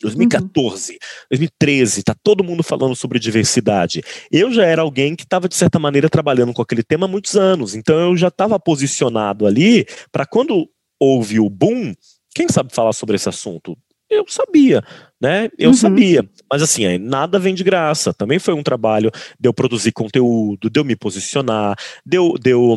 2014, uhum. 2013, tá todo mundo falando sobre diversidade. Eu já era alguém que estava, de certa maneira, trabalhando com aquele tema há muitos anos, então eu já estava posicionado ali para quando houve o boom, quem sabe falar sobre esse assunto? Eu sabia, né? Eu uhum. sabia. Mas assim, nada vem de graça. Também foi um trabalho de eu produzir conteúdo, de eu me posicionar, de eu, de eu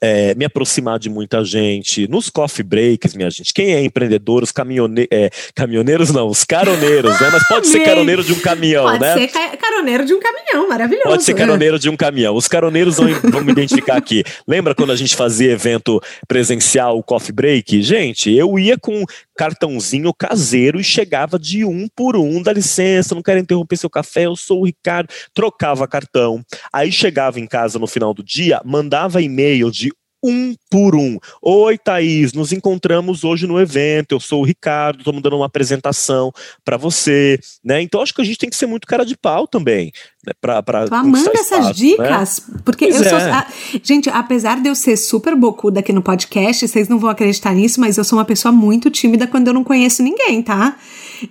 é, me aproximar de muita gente, nos coffee breaks, minha gente. Quem é empreendedor, os caminhone é, caminhoneiros não, os caroneiros, né? Mas pode ser caroneiro de um caminhão, pode né? Pode ser caroneiro de um caminhão, maravilhoso. Pode ser caroneiro de um caminhão. Os caroneiros vão, vão me identificar aqui. Lembra quando a gente fazia evento presencial, o coffee break? Gente, eu ia com cartãozinho caseiro e chegava de um por um, dá licença, não quero interromper seu café, eu sou o Ricardo, trocava cartão, aí chegava em casa no final do dia, mandava e-mail de um por um. Oi, Thaís, nos encontramos hoje no evento. Eu sou o Ricardo, estou dando uma apresentação para você, né? Então acho que a gente tem que ser muito cara de pau também, né? Para para essas espaço, né? dicas, né? porque pois eu é. sou a, gente, apesar de eu ser super bocuda aqui no podcast, vocês não vão acreditar nisso, mas eu sou uma pessoa muito tímida quando eu não conheço ninguém, tá?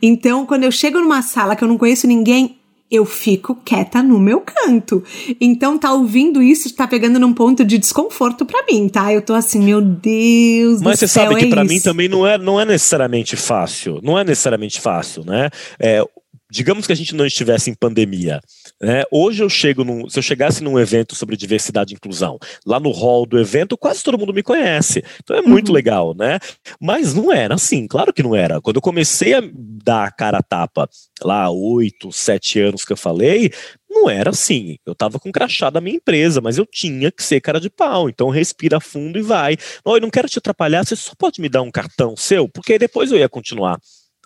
Então, quando eu chego numa sala que eu não conheço ninguém, eu fico quieta no meu canto. Então, tá ouvindo isso, tá pegando num ponto de desconforto para mim, tá? Eu tô assim, meu Deus Mas você sabe que é para mim também não é, não é necessariamente fácil. Não é necessariamente fácil, né? É, digamos que a gente não estivesse em pandemia. Né? Hoje eu chego num, se eu chegasse num evento sobre diversidade e inclusão, lá no hall do evento, quase todo mundo me conhece. Então é muito uhum. legal, né? Mas não era assim, claro que não era. Quando eu comecei a dar a cara a tapa, lá oito, sete anos que eu falei, não era assim. Eu tava com crachá da minha empresa, mas eu tinha que ser cara de pau. Então respira fundo e vai. Não, eu não quero te atrapalhar, você só pode me dar um cartão seu, porque depois eu ia continuar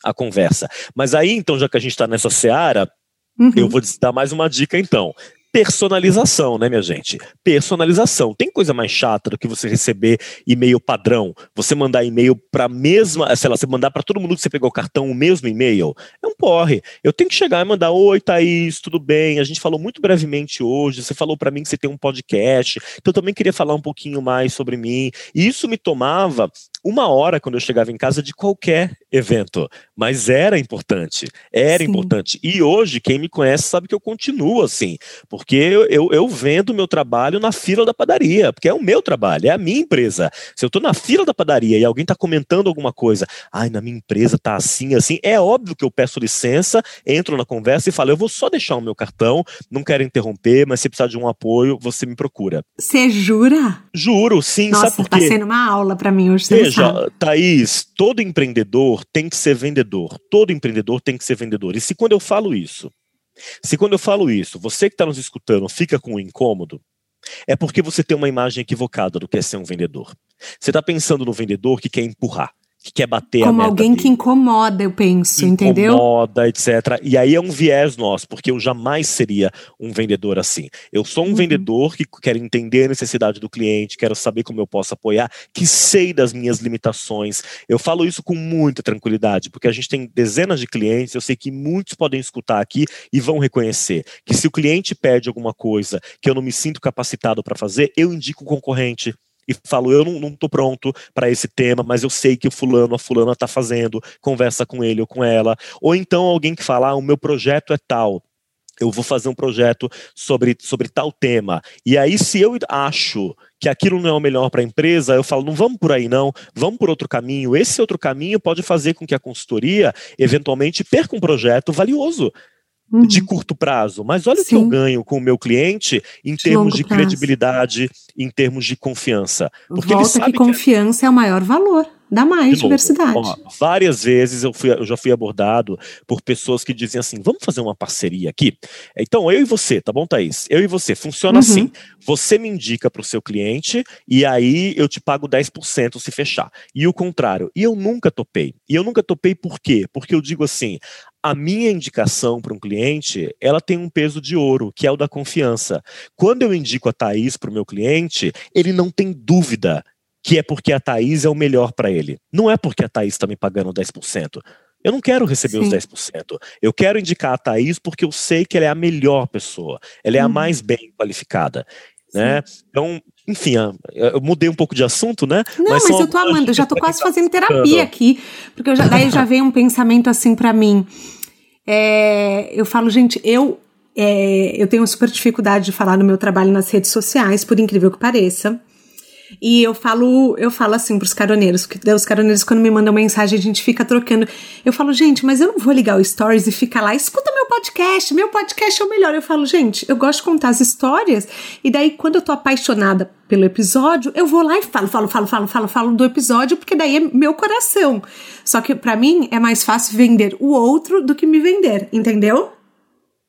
a conversa. Mas aí, então, já que a gente está nessa seara, uhum. eu vou dar mais uma dica então personalização, né, minha gente? Personalização. Tem coisa mais chata do que você receber e-mail padrão, você mandar e-mail para mesma, sei lá, você mandar para todo mundo que você pegou o cartão o mesmo e-mail. É um porre. Eu tenho que chegar e mandar: Oi, Thaís, tudo bem? A gente falou muito brevemente hoje. Você falou para mim que você tem um podcast, então eu também queria falar um pouquinho mais sobre mim. E isso me tomava uma hora quando eu chegava em casa de qualquer evento, mas era importante, era Sim. importante. E hoje, quem me conhece sabe que eu continuo assim, porque eu, eu, eu vendo meu trabalho na fila da padaria, porque é o meu trabalho, é a minha empresa. Se eu estou na fila da padaria e alguém está comentando alguma coisa, ai, na minha empresa tá assim, assim, é óbvio que eu peço licença, entro na conversa e falo, eu vou só deixar o meu cartão, não quero interromper, mas se precisar de um apoio, você me procura. Você jura? Juro, sim, Nossa, sabe por tá quê? sendo uma aula para mim hoje. Veja, Thaís, todo empreendedor tem que ser vendedor. Todo empreendedor tem que ser vendedor. E se quando eu falo isso, se quando eu falo isso, você que está nos escutando fica com um incômodo, é porque você tem uma imagem equivocada do que é ser um vendedor. Você está pensando no vendedor que quer empurrar que quer bater Como a meta alguém dele. que incomoda, eu penso, incomoda, entendeu? Incomoda, etc. E aí é um viés nosso, porque eu jamais seria um vendedor assim. Eu sou um uhum. vendedor que quero entender a necessidade do cliente, quero saber como eu posso apoiar, que sei das minhas limitações. Eu falo isso com muita tranquilidade, porque a gente tem dezenas de clientes, eu sei que muitos podem escutar aqui e vão reconhecer que se o cliente pede alguma coisa que eu não me sinto capacitado para fazer, eu indico o concorrente e falo, eu não, estou pronto para esse tema, mas eu sei que o fulano, a fulana está fazendo, conversa com ele ou com ela. Ou então alguém que fala, ah, o meu projeto é tal, eu vou fazer um projeto sobre, sobre tal tema. E aí, se eu acho que aquilo não é o melhor para a empresa, eu falo, não vamos por aí não, vamos por outro caminho. Esse outro caminho pode fazer com que a consultoria eventualmente perca um projeto valioso uhum. de curto prazo, mas olha Sim. o que eu ganho com o meu cliente em de termos de prazo. credibilidade, em termos de confiança. Porque Volta ele sabe que confiança que é... é o maior valor. Dá mais diversidade. Ó, várias vezes eu, fui, eu já fui abordado por pessoas que dizem assim: vamos fazer uma parceria aqui? Então, eu e você, tá bom, Thaís? Eu e você. Funciona uhum. assim: você me indica para o seu cliente e aí eu te pago 10% se fechar. E o contrário. E eu nunca topei. E eu nunca topei por quê? Porque eu digo assim: a minha indicação para um cliente, ela tem um peso de ouro, que é o da confiança. Quando eu indico a Thaís para o meu cliente, ele não tem dúvida que é porque a Thaís é o melhor para ele. Não é porque a Thaís está me pagando 10%. Eu não quero receber Sim. os 10%. Eu quero indicar a Thaís porque eu sei que ela é a melhor pessoa. Ela é a uhum. mais bem qualificada. Né? Então, enfim, eu mudei um pouco de assunto, né? Não, mas, mas eu tô amando, eu já tô quase fazendo terapia aqui, porque eu já, daí já veio um pensamento assim para mim. É, eu falo, gente, eu é, eu tenho super dificuldade de falar no meu trabalho nas redes sociais, por incrível que pareça. E eu falo, eu falo assim pros caroneiros, porque os caroneiros quando me mandam mensagem a gente fica trocando. Eu falo, gente, mas eu não vou ligar o stories e ficar lá, escuta meu podcast, meu podcast é o melhor. Eu falo, gente, eu gosto de contar as histórias e daí quando eu tô apaixonada pelo episódio, eu vou lá e falo, falo, falo, falo, falo, falo do episódio, porque daí é meu coração. Só que para mim é mais fácil vender o outro do que me vender, entendeu?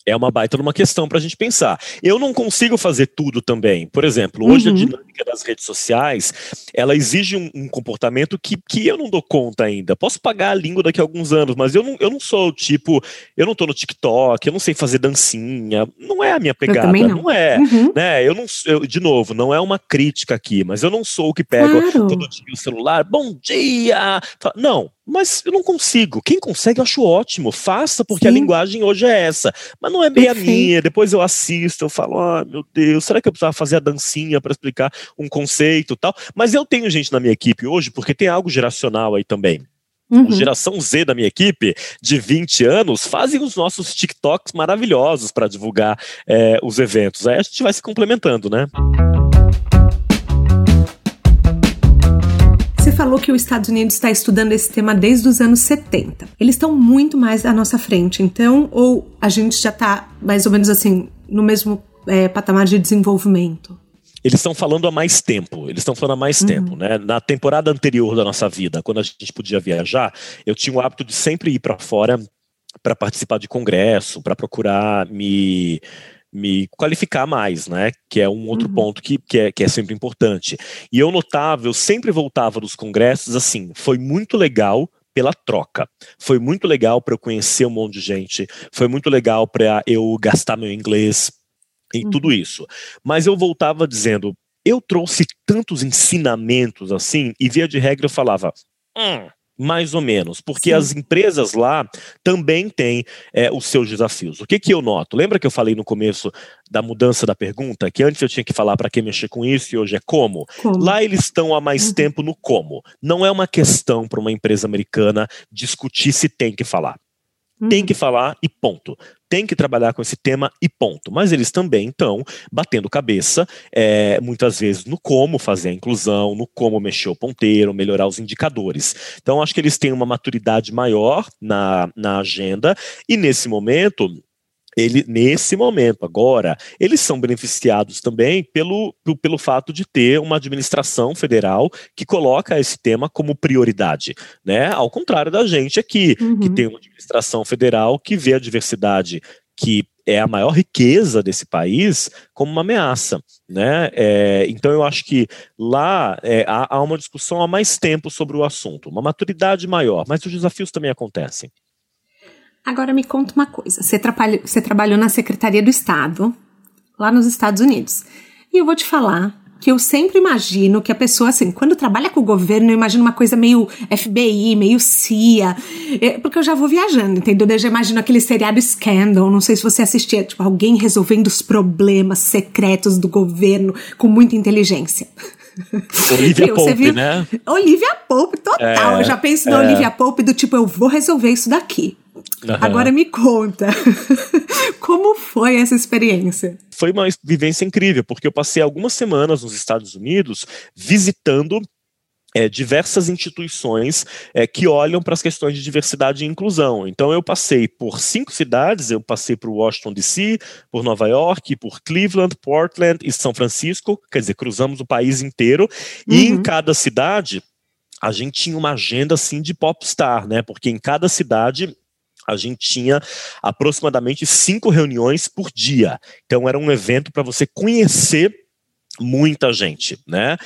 É uma baita numa questão para a gente pensar. Eu não consigo fazer tudo também. Por exemplo, hoje uhum. a dinâmica das redes sociais, ela exige um, um, comportamento que, que eu não dou conta ainda. Posso pagar a língua daqui a alguns anos, mas eu não, eu não sou o tipo, eu não estou no TikTok, eu não sei fazer dancinha. Não é a minha pegada, não. não. é. Uhum. Né? Eu não, eu, de novo, não é uma crítica aqui, mas eu não sou o que pega claro. todo dia o celular. Bom dia! Não, mas eu não consigo. Quem consegue, eu acho ótimo. Faça, porque Sim. a linguagem hoje é essa. Mas não é bem a minha. Depois eu assisto, eu falo, ah, meu Deus, será que eu precisava fazer a dancinha para explicar um conceito tal? Mas eu tenho gente na minha equipe hoje, porque tem algo geracional aí também. Uhum. Geração Z da minha equipe, de 20 anos, fazem os nossos TikToks maravilhosos para divulgar é, os eventos. Aí a gente vai se complementando, né? falou que os Estados Unidos está estudando esse tema desde os anos 70. Eles estão muito mais à nossa frente, então, ou a gente já está mais ou menos assim, no mesmo é, patamar de desenvolvimento? Eles estão falando há mais tempo, eles estão falando há mais uhum. tempo, né? Na temporada anterior da nossa vida, quando a gente podia viajar, eu tinha o hábito de sempre ir para fora para participar de congresso, para procurar me me qualificar mais, né? Que é um outro uhum. ponto que, que, é, que é sempre importante. E eu notava, eu sempre voltava dos congressos assim, foi muito legal pela troca. Foi muito legal para eu conhecer um monte de gente, foi muito legal para eu gastar meu inglês em uhum. tudo isso. Mas eu voltava dizendo, eu trouxe tantos ensinamentos assim, e via de regra eu falava, hum, mais ou menos, porque Sim. as empresas lá também têm é, os seus desafios. O que, que eu noto? Lembra que eu falei no começo da mudança da pergunta, que antes eu tinha que falar para quem mexer com isso e hoje é como? como? Lá eles estão há mais uhum. tempo no como. Não é uma questão para uma empresa americana discutir se tem que falar. Uhum. Tem que falar e ponto tem que trabalhar com esse tema e ponto. Mas eles também estão batendo cabeça, é, muitas vezes, no como fazer a inclusão, no como mexer o ponteiro, melhorar os indicadores. Então, acho que eles têm uma maturidade maior na, na agenda, e nesse momento, ele, nesse momento, agora, eles são beneficiados também pelo, pelo fato de ter uma administração federal que coloca esse tema como prioridade, né? Ao contrário da gente aqui, uhum. que tem uma administração federal que vê a diversidade que é a maior riqueza desse país como uma ameaça, né? É, então eu acho que lá é, há, há uma discussão há mais tempo sobre o assunto, uma maturidade maior, mas os desafios também acontecem. Agora me conta uma coisa: você, trabalhou, você trabalhou na Secretaria do Estado, lá nos Estados Unidos. E eu vou te falar que eu sempre imagino que a pessoa, assim, quando trabalha com o governo, eu imagino uma coisa meio FBI, meio CIA, é, porque eu já vou viajando, entendeu? Eu já imagino aquele seriado Scandal, não sei se você assistia, tipo, alguém resolvendo os problemas secretos do governo com muita inteligência. Olivia (laughs) Pope, né? Olivia Pope, total. É, eu já penso na é. Olivia Pope do tipo, eu vou resolver isso daqui. Uhum. Agora me conta, (laughs) como foi essa experiência? Foi uma vivência incrível, porque eu passei algumas semanas nos Estados Unidos visitando é, diversas instituições é, que olham para as questões de diversidade e inclusão. Então, eu passei por cinco cidades, eu passei por Washington DC, por Nova York, por Cleveland, Portland e São Francisco, quer dizer, cruzamos o país inteiro, uhum. e em uhum. cada cidade a gente tinha uma agenda assim de popstar, né? Porque em cada cidade a gente tinha aproximadamente cinco reuniões por dia. Então era um evento para você conhecer muita gente, né?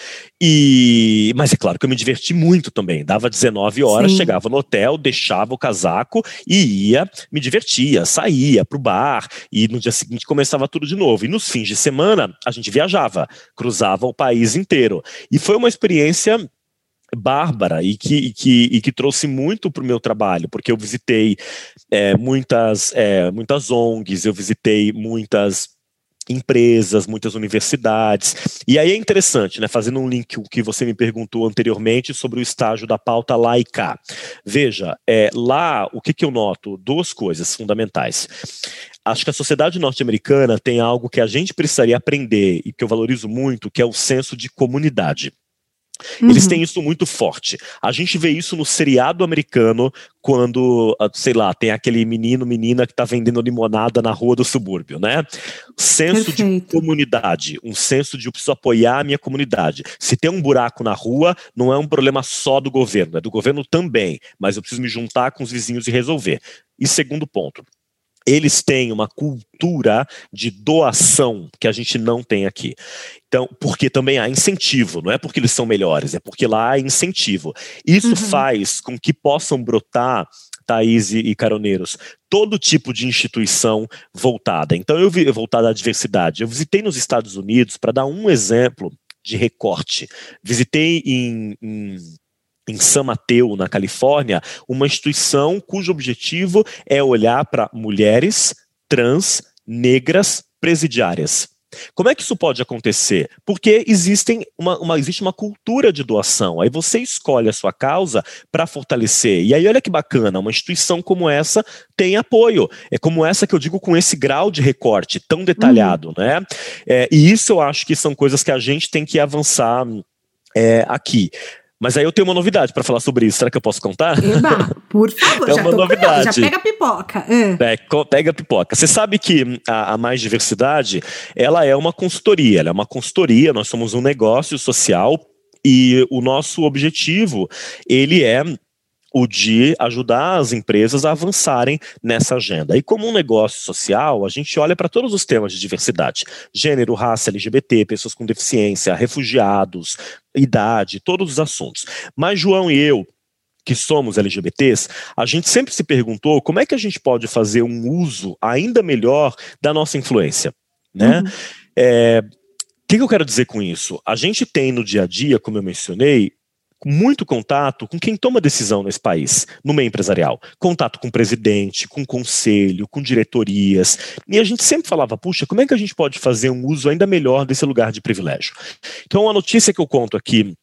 E mas é claro que eu me diverti muito também. Dava 19 horas, Sim. chegava no hotel, deixava o casaco e ia, me divertia, saía pro bar e no dia seguinte começava tudo de novo. E nos fins de semana a gente viajava, cruzava o país inteiro. E foi uma experiência bárbara e que, e que, e que trouxe muito para o meu trabalho, porque eu visitei é, muitas, é, muitas ONGs, eu visitei muitas empresas, muitas universidades. E aí é interessante, né, fazendo um link o que você me perguntou anteriormente sobre o estágio da pauta laica. Veja, é, lá o que, que eu noto? Duas coisas fundamentais. Acho que a sociedade norte-americana tem algo que a gente precisaria aprender e que eu valorizo muito, que é o senso de comunidade. Uhum. Eles têm isso muito forte. A gente vê isso no seriado americano, quando, ah, sei lá, tem aquele menino, menina que tá vendendo limonada na rua do subúrbio, né? Senso Perfeito. de comunidade, um senso de eu preciso apoiar a minha comunidade. Se tem um buraco na rua, não é um problema só do governo, é do governo também, mas eu preciso me juntar com os vizinhos e resolver. E segundo ponto, eles têm uma cultura de doação que a gente não tem aqui. Então, porque também há incentivo, não é porque eles são melhores, é porque lá há incentivo. Isso uhum. faz com que possam brotar Thaís e, caroneiros, todo tipo de instituição voltada. Então, eu vi voltada à diversidade. Eu visitei nos Estados Unidos, para dar um exemplo de recorte. Visitei em, em em San Mateo, na Califórnia, uma instituição cujo objetivo é olhar para mulheres trans, negras, presidiárias. Como é que isso pode acontecer? Porque existem uma, uma, existe uma cultura de doação. Aí você escolhe a sua causa para fortalecer. E aí, olha que bacana, uma instituição como essa tem apoio. É como essa que eu digo com esse grau de recorte tão detalhado, uhum. né? É, e isso eu acho que são coisas que a gente tem que avançar é, aqui. Mas aí eu tenho uma novidade para falar sobre isso. Será que eu posso contar? Eba, por (laughs) favor, é uma novidade. já pega a pipoca. É. É, pega a pipoca. Você sabe que a, a, Mais Diversidade, ela é uma consultoria. Ela é uma consultoria, nós somos um negócio social e o nosso objetivo, ele é o de ajudar as empresas a avançarem nessa agenda. E como um negócio social, a gente olha para todos os temas de diversidade: gênero, raça, LGBT, pessoas com deficiência, refugiados, idade, todos os assuntos. Mas João e eu, que somos LGBTs, a gente sempre se perguntou como é que a gente pode fazer um uso ainda melhor da nossa influência, né? Uhum. É, o que, que eu quero dizer com isso? A gente tem no dia a dia, como eu mencionei, muito contato com quem toma decisão nesse país, no meio empresarial. Contato com o presidente, com conselho, com diretorias. E a gente sempre falava, puxa, como é que a gente pode fazer um uso ainda melhor desse lugar de privilégio? Então, a notícia que eu conto aqui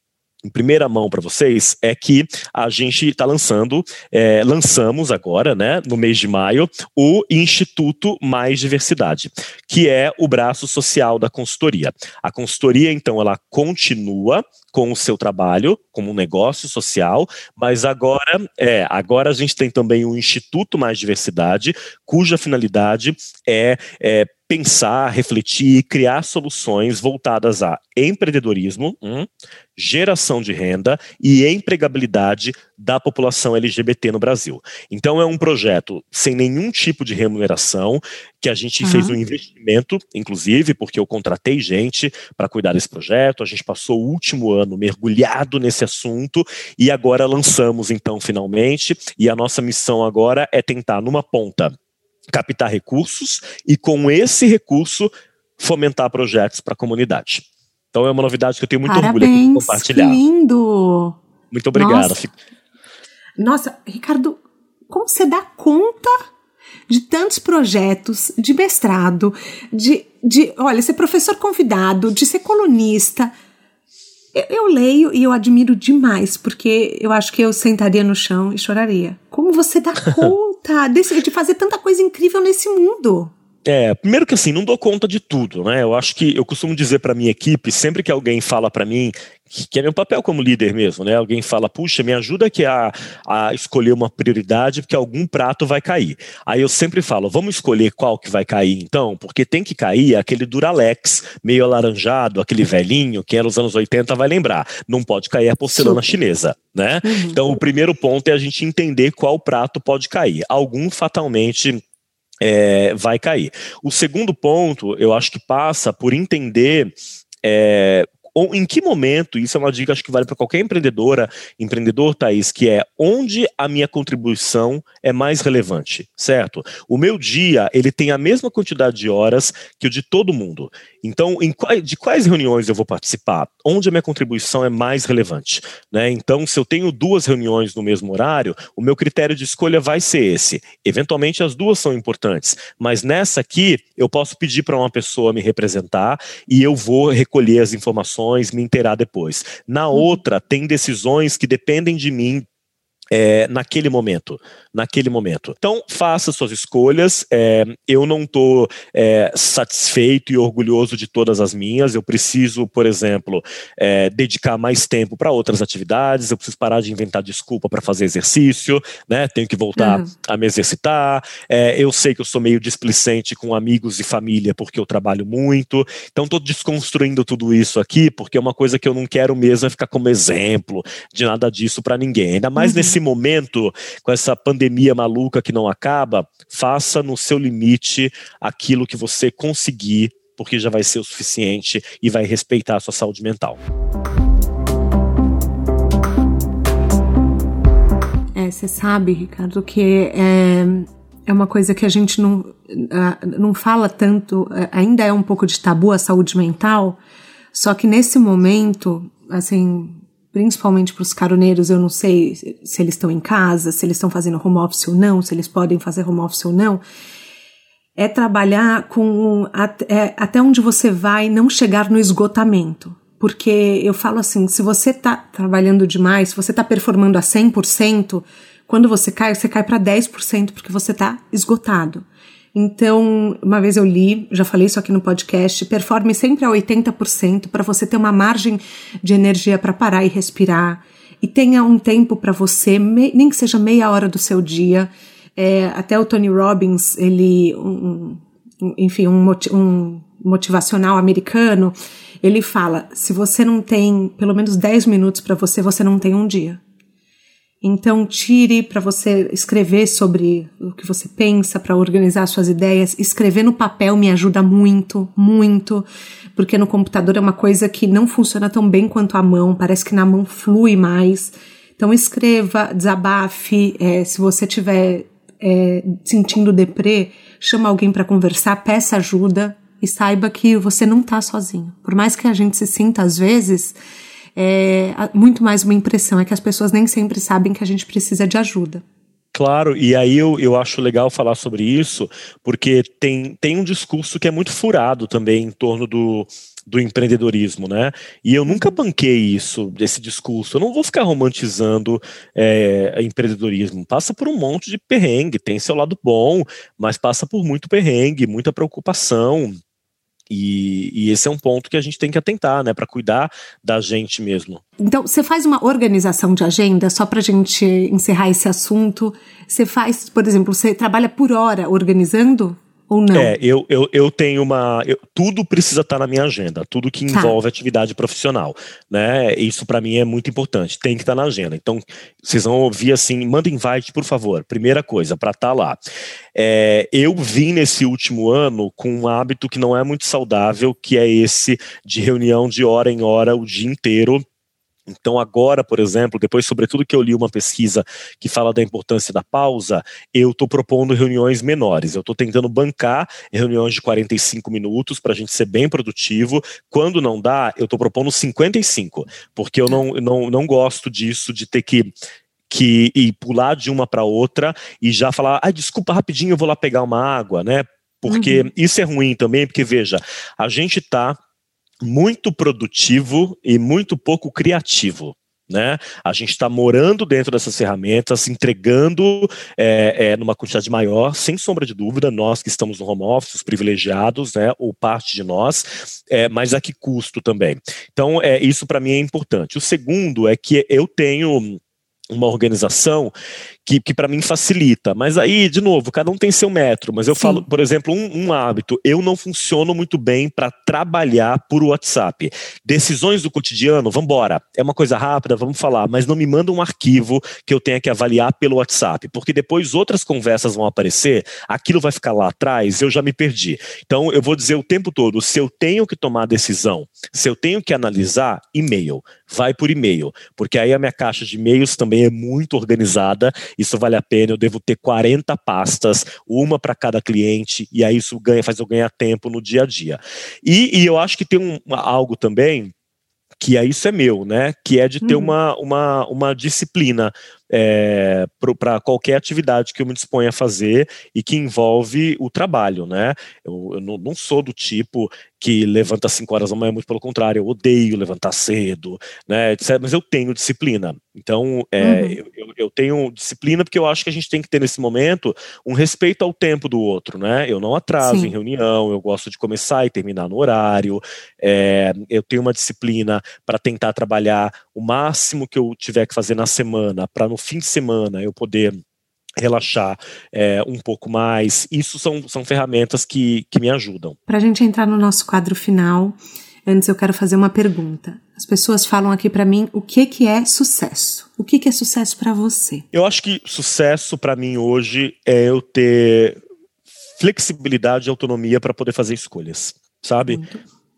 em primeira mão para vocês é que a gente está lançando, é, lançamos agora, né, no mês de maio, o Instituto Mais Diversidade, que é o braço social da consultoria. A consultoria, então, ela continua com o seu trabalho como um negócio social, mas agora é, agora a gente tem também o Instituto Mais Diversidade, cuja finalidade é, é pensar, refletir e criar soluções voltadas a empreendedorismo, hum, geração de renda e empregabilidade da população LGBT no Brasil. Então é um projeto sem nenhum tipo de remuneração, que a gente uhum. fez um investimento, inclusive, porque eu contratei gente para cuidar desse projeto, a gente passou o último ano mergulhado nesse assunto e agora lançamos então finalmente, e a nossa missão agora é tentar numa ponta captar recursos e, com esse recurso, fomentar projetos para a comunidade. Então é uma novidade que eu tenho muito Parabéns, orgulho de compartilhar. Que lindo! Muito obrigado. Nossa. Nossa, Ricardo, como você dá conta de tantos projetos de mestrado, de, de olha, ser professor convidado, de ser colunista? Eu, eu leio e eu admiro demais, porque eu acho que eu sentaria no chão e choraria. Como você dá conta (laughs) desse, de fazer tanta coisa incrível nesse mundo? É, primeiro que assim, não dou conta de tudo, né? Eu acho que eu costumo dizer para minha equipe, sempre que alguém fala para mim, que é meu papel como líder mesmo, né? Alguém fala, puxa, me ajuda aqui a, a escolher uma prioridade, porque algum prato vai cair. Aí eu sempre falo, vamos escolher qual que vai cair então, porque tem que cair aquele Duralex, meio alaranjado, aquele velhinho, que era nos anos 80, vai lembrar. Não pode cair a porcelana Super. chinesa, né? Uhum. Então o primeiro ponto é a gente entender qual prato pode cair. Algum fatalmente é, vai cair. O segundo ponto, eu acho que passa por entender é, em que momento, isso é uma dica acho que vale para qualquer empreendedora, empreendedor, Thaís, que é onde a minha contribuição é mais relevante, certo? O meu dia, ele tem a mesma quantidade de horas que o de todo mundo. Então, quais, de quais reuniões eu vou participar? Onde a minha contribuição é mais relevante? Né? Então, se eu tenho duas reuniões no mesmo horário, o meu critério de escolha vai ser esse. Eventualmente, as duas são importantes, mas nessa aqui, eu posso pedir para uma pessoa me representar e eu vou recolher as informações me inteirar depois. Na uhum. outra, tem decisões que dependem de mim é, naquele momento, naquele momento. Então, faça suas escolhas. É, eu não estou é, satisfeito e orgulhoso de todas as minhas. Eu preciso, por exemplo, é, dedicar mais tempo para outras atividades. Eu preciso parar de inventar desculpa para fazer exercício, né? Tenho que voltar uhum. a me exercitar. É, eu sei que eu sou meio displicente com amigos e família porque eu trabalho muito. Então, estou desconstruindo tudo isso aqui porque é uma coisa que eu não quero mesmo é ficar como exemplo de nada disso para ninguém. Ainda mais uhum. nesse nesse momento, com essa pandemia maluca que não acaba, faça no seu limite aquilo que você conseguir, porque já vai ser o suficiente e vai respeitar a sua saúde mental. É, você sabe, Ricardo, que é, é uma coisa que a gente não, não fala tanto, é, ainda é um pouco de tabu a saúde mental, só que nesse momento, assim, principalmente para os caroneiros, eu não sei se eles estão em casa, se eles estão fazendo home office ou não, se eles podem fazer home office ou não, é trabalhar com é, até onde você vai não chegar no esgotamento. Porque eu falo assim, se você está trabalhando demais, se você está performando a 100%, quando você cai, você cai para 10% porque você está esgotado. Então, uma vez eu li, já falei isso aqui no podcast, performe sempre a 80% para você ter uma margem de energia para parar e respirar. e tenha um tempo para você, nem que seja meia hora do seu dia. É, até o Tony Robbins, ele, um, enfim, um, um motivacional americano, ele fala: se você não tem pelo menos 10 minutos para você, você não tem um dia. Então, tire para você escrever sobre o que você pensa, para organizar suas ideias. Escrever no papel me ajuda muito, muito, porque no computador é uma coisa que não funciona tão bem quanto a mão, parece que na mão flui mais. Então, escreva, desabafe. É, se você estiver é, sentindo deprê, chama alguém para conversar, peça ajuda e saiba que você não está sozinho. Por mais que a gente se sinta, às vezes, é muito mais uma impressão, é que as pessoas nem sempre sabem que a gente precisa de ajuda. Claro, e aí eu, eu acho legal falar sobre isso, porque tem, tem um discurso que é muito furado também em torno do, do empreendedorismo, né? E eu nunca uhum. banquei isso, esse discurso. Eu não vou ficar romantizando é, empreendedorismo. Passa por um monte de perrengue, tem seu lado bom, mas passa por muito perrengue, muita preocupação, e, e, esse é um ponto que a gente tem que atentar, né, para cuidar da gente mesmo. Então, você faz uma organização de agenda, só para a gente encerrar esse assunto. Você faz, por exemplo, você trabalha por hora organizando? Ou não? É, eu, eu, eu tenho uma. Eu, tudo precisa estar na minha agenda, tudo que tá. envolve tá. atividade profissional. Né? Isso para mim é muito importante, tem que estar na agenda. Então, vocês vão ouvir assim: manda invite, por favor. Primeira coisa, para estar tá lá. É, eu vim nesse último ano com um hábito que não é muito saudável, que é esse de reunião de hora em hora o dia inteiro então, agora, por exemplo, depois, sobretudo que eu li uma pesquisa que fala da importância da pausa, eu estou propondo reuniões menores. Eu estou tentando bancar reuniões de 45 minutos para a gente ser bem produtivo. Quando não dá, eu estou propondo 55, porque eu não, não, não gosto disso, de ter que que ir pular de uma para outra e já falar, ah, desculpa rapidinho, eu vou lá pegar uma água, né? Porque uhum. isso é ruim também, porque veja, a gente está muito produtivo e muito pouco criativo. Né? A gente está morando dentro dessas ferramentas, entregando é, é, numa quantidade maior, sem sombra de dúvida, nós que estamos no home office, os privilegiados, né, ou parte de nós, é, mas a que custo também. Então, é, isso para mim é importante. O segundo é que eu tenho uma organização que, que para mim facilita. Mas aí, de novo, cada um tem seu metro. Mas eu Sim. falo, por exemplo, um, um, hábito. Eu não funciono muito bem para trabalhar por WhatsApp. Decisões do cotidiano, vamos embora. É uma coisa rápida, vamos falar. Mas não me manda um arquivo que eu tenha que avaliar pelo WhatsApp. Porque depois outras conversas vão aparecer, aquilo vai ficar lá atrás, eu já me perdi. Então, eu vou dizer o tempo todo: se eu tenho que tomar decisão, se eu tenho que analisar, e-mail. Vai por e-mail. Porque aí a minha caixa de e-mails também é muito organizada isso vale a pena, eu devo ter 40 pastas, uma para cada cliente, e aí isso ganha, faz eu ganhar tempo no dia a dia. E, e eu acho que tem um, algo também que é isso é meu, né? Que é de ter uhum. uma, uma, uma disciplina é, para qualquer atividade que eu me disponha a fazer e que envolve o trabalho, né? Eu, eu não, não, sou do tipo que levanta às 5 horas da manhã, muito pelo contrário, eu odeio levantar cedo, né? Etc, mas eu tenho disciplina. Então, é, uhum. eu, eu, tenho disciplina porque eu acho que a gente tem que ter nesse momento um respeito ao tempo do outro, né? Eu não atraso Sim. em reunião, eu gosto de começar e terminar no horário, é, eu tenho uma disciplina para tentar trabalhar o máximo que eu tiver que fazer na semana para no fim de semana eu poder relaxar é, um pouco mais. Isso são, são ferramentas que, que me ajudam. Para a gente entrar no nosso quadro final, antes eu quero fazer uma pergunta. As pessoas falam aqui para mim o que, que é sucesso. O que, que é sucesso para você? Eu acho que sucesso para mim hoje é eu ter flexibilidade e autonomia para poder fazer escolhas, sabe?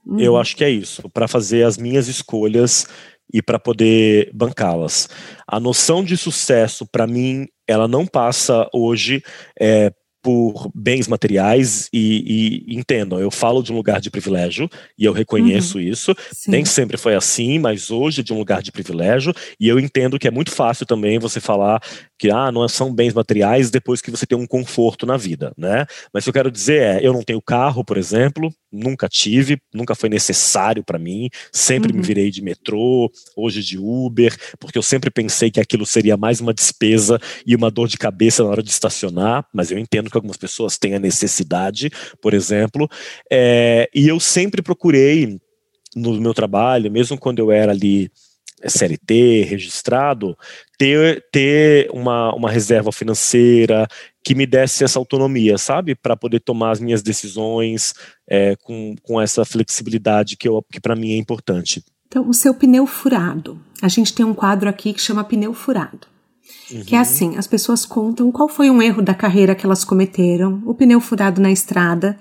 Uhum. Eu acho que é isso, para fazer as minhas escolhas e para poder bancá-las. A noção de sucesso, para mim, ela não passa hoje é, por bens materiais e, e, entendam, eu falo de um lugar de privilégio e eu reconheço uhum. isso. Sim. Nem sempre foi assim, mas hoje é de um lugar de privilégio e eu entendo que é muito fácil também você falar que ah, não são bens materiais depois que você tem um conforto na vida, né? Mas o que eu quero dizer é, eu não tenho carro, por exemplo, nunca tive, nunca foi necessário para mim, sempre uhum. me virei de metrô, hoje de Uber, porque eu sempre pensei que aquilo seria mais uma despesa e uma dor de cabeça na hora de estacionar, mas eu entendo que algumas pessoas têm a necessidade, por exemplo, é, e eu sempre procurei no meu trabalho, mesmo quando eu era ali CLT, registrado, ter, ter uma, uma reserva financeira que me desse essa autonomia, sabe? Para poder tomar as minhas decisões é, com, com essa flexibilidade que, eu, que para mim é importante. Então, o seu pneu furado. A gente tem um quadro aqui que chama pneu furado. Uhum. Que é assim, as pessoas contam qual foi um erro da carreira que elas cometeram, o pneu furado na estrada,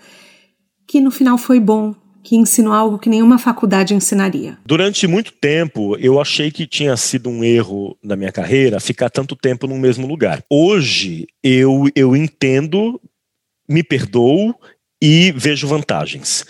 que no final foi bom, que ensinou algo que nenhuma faculdade ensinaria? Durante muito tempo, eu achei que tinha sido um erro na minha carreira ficar tanto tempo no mesmo lugar. Hoje, eu, eu entendo, me perdoo e vejo vantagens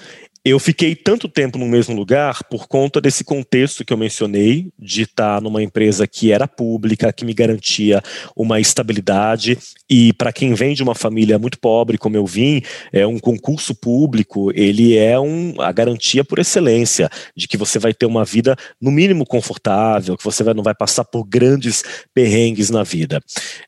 eu fiquei tanto tempo no mesmo lugar por conta desse contexto que eu mencionei, de estar numa empresa que era pública, que me garantia uma estabilidade. E para quem vem de uma família muito pobre, como eu vim, é um concurso público, ele é um, a garantia por excelência de que você vai ter uma vida, no mínimo, confortável, que você vai, não vai passar por grandes perrengues na vida.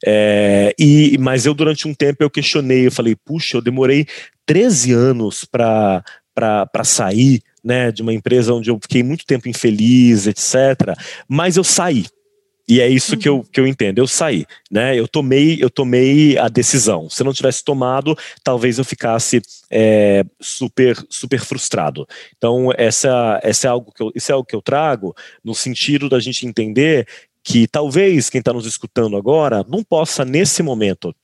É, e Mas eu, durante um tempo, eu questionei, eu falei, puxa, eu demorei 13 anos para para sair né, de uma empresa onde eu fiquei muito tempo infeliz, etc. Mas eu saí. E é isso uhum. que, eu, uhum. que eu entendo. Eu saí, né? Eu tomei, eu tomei a decisão. Se eu não tivesse tomado, talvez eu ficasse é, super, super frustrado. Então, essa, essa é algo que eu, isso é algo que eu trago no sentido da gente entender que talvez quem está nos escutando agora não possa, nesse momento,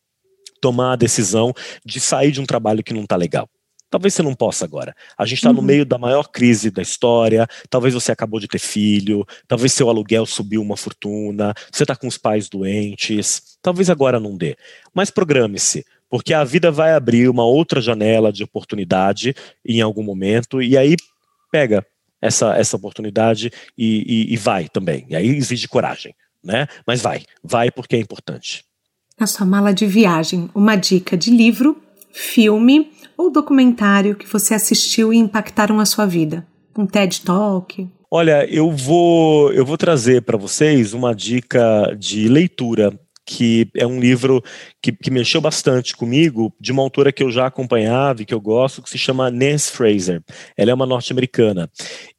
tomar a decisão de sair de um trabalho que não está legal. Talvez você não possa agora. A gente está uhum. no meio da maior crise da história. Talvez você acabou de ter filho. Talvez seu aluguel subiu uma fortuna. Você está com os pais doentes. Talvez agora não dê. Mas programe-se, porque a vida vai abrir uma outra janela de oportunidade em algum momento. E aí pega essa, essa oportunidade e, e, e vai também. E aí exige coragem, né? Mas vai, vai porque é importante. Na sua mala de viagem, uma dica de livro, filme ou documentário que você assistiu e impactaram a sua vida? Um TED Talk? Olha, eu vou eu vou trazer para vocês uma dica de leitura que é um livro que, que, mexeu bastante comigo, de uma autora que eu já acompanhava e que eu gosto, que se chama Nancy Fraser. Ela é uma norte-americana.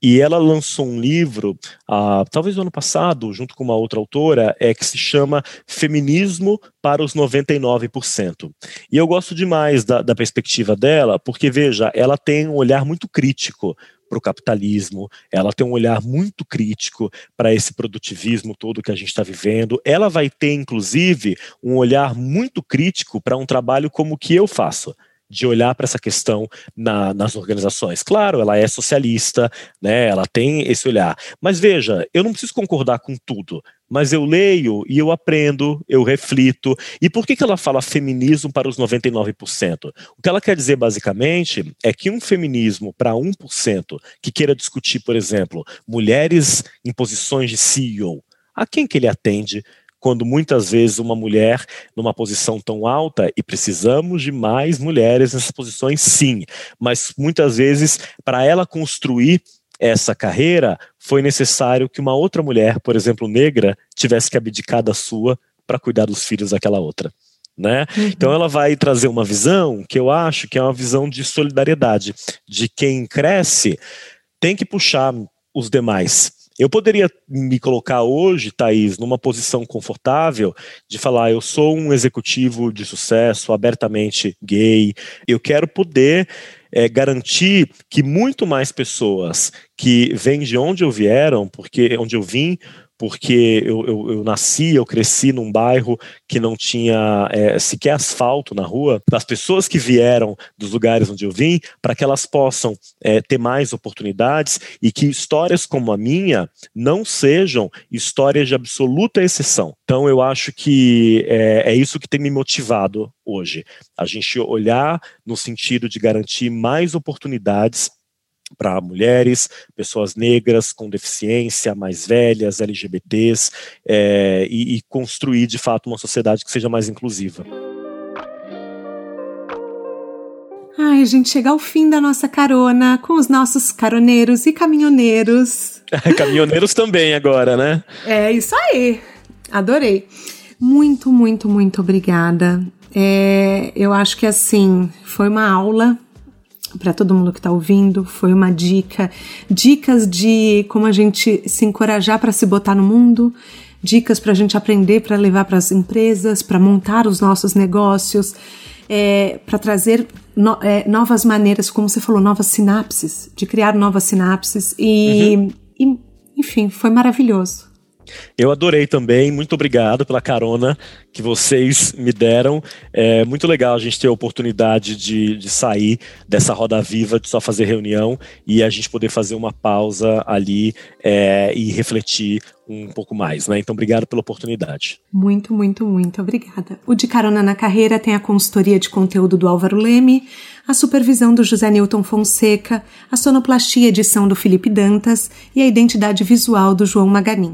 E ela lançou um livro, ah, talvez no ano passado, junto com uma outra autora, é que se chama Feminismo para os 99%. E eu gosto demais da, da perspectiva dela, porque, veja, ela tem um olhar muito crítico para o capitalismo, ela tem um olhar muito crítico para esse produtivismo todo que a gente está vivendo. Ela vai ter, inclusive, um olhar muito crítico para um trabalho como o que eu faço de olhar para essa questão na, nas organizações. Claro, ela é socialista, né? Ela tem esse olhar. Mas veja, eu não preciso concordar com tudo, mas eu leio e eu aprendo, eu reflito. E por que, que ela fala feminismo para os 99%? O que ela quer dizer basicamente é que um feminismo para 1% que queira discutir, por exemplo, mulheres em posições de CEO, a quem que ele atende? Quando muitas vezes uma mulher numa posição tão alta, e precisamos de mais mulheres nessas posições, sim, mas muitas vezes para ela construir essa carreira foi necessário que uma outra mulher, por exemplo, negra, tivesse que abdicar da sua para cuidar dos filhos daquela outra. Né? Uhum. Então ela vai trazer uma visão que eu acho que é uma visão de solidariedade, de quem cresce tem que puxar os demais eu poderia me colocar hoje, Thaís, numa posição confortável de falar: eu sou um executivo de sucesso, abertamente gay, eu quero poder é, garantir que muito mais pessoas que vêm de onde eu vieram, porque onde eu vim, porque eu, eu, eu, nasci, eu cresci num bairro que não tinha é, sequer asfalto na rua, das pessoas que vieram dos lugares onde eu vim, para que elas possam é, ter mais oportunidades e que histórias como a minha não sejam histórias de absoluta exceção. Então, eu acho que é, é isso que tem me motivado hoje, a gente olhar no sentido de garantir mais oportunidades para mulheres, pessoas negras com deficiência, mais velhas, LGBTs, é, e, e construir de fato uma sociedade que seja mais inclusiva. Ai, a gente chega ao fim da nossa carona com os nossos caroneiros e caminhoneiros. (laughs) caminhoneiros também agora, né? É isso aí. Adorei. Muito, muito, muito obrigada. É, eu acho que assim foi uma aula para todo mundo que está ouvindo. Foi uma dica, dicas de como a gente se encorajar para se botar no mundo, dicas para a gente aprender para levar para as empresas, para montar os nossos negócios, é, para trazer no, é, novas maneiras, como você falou, novas sinapses, de criar novas sinapses e, uhum. e enfim, foi maravilhoso. Eu adorei também, muito obrigado pela carona que vocês me deram. É muito legal a gente ter a oportunidade de, de sair dessa roda viva, de só fazer reunião e a gente poder fazer uma pausa ali é, e refletir um pouco mais, né? Então, obrigado pela oportunidade. Muito, muito, muito obrigada. O De Carona na Carreira tem a consultoria de conteúdo do Álvaro Leme, a supervisão do José Newton Fonseca, a sonoplastia edição do Felipe Dantas e a identidade visual do João Maganin.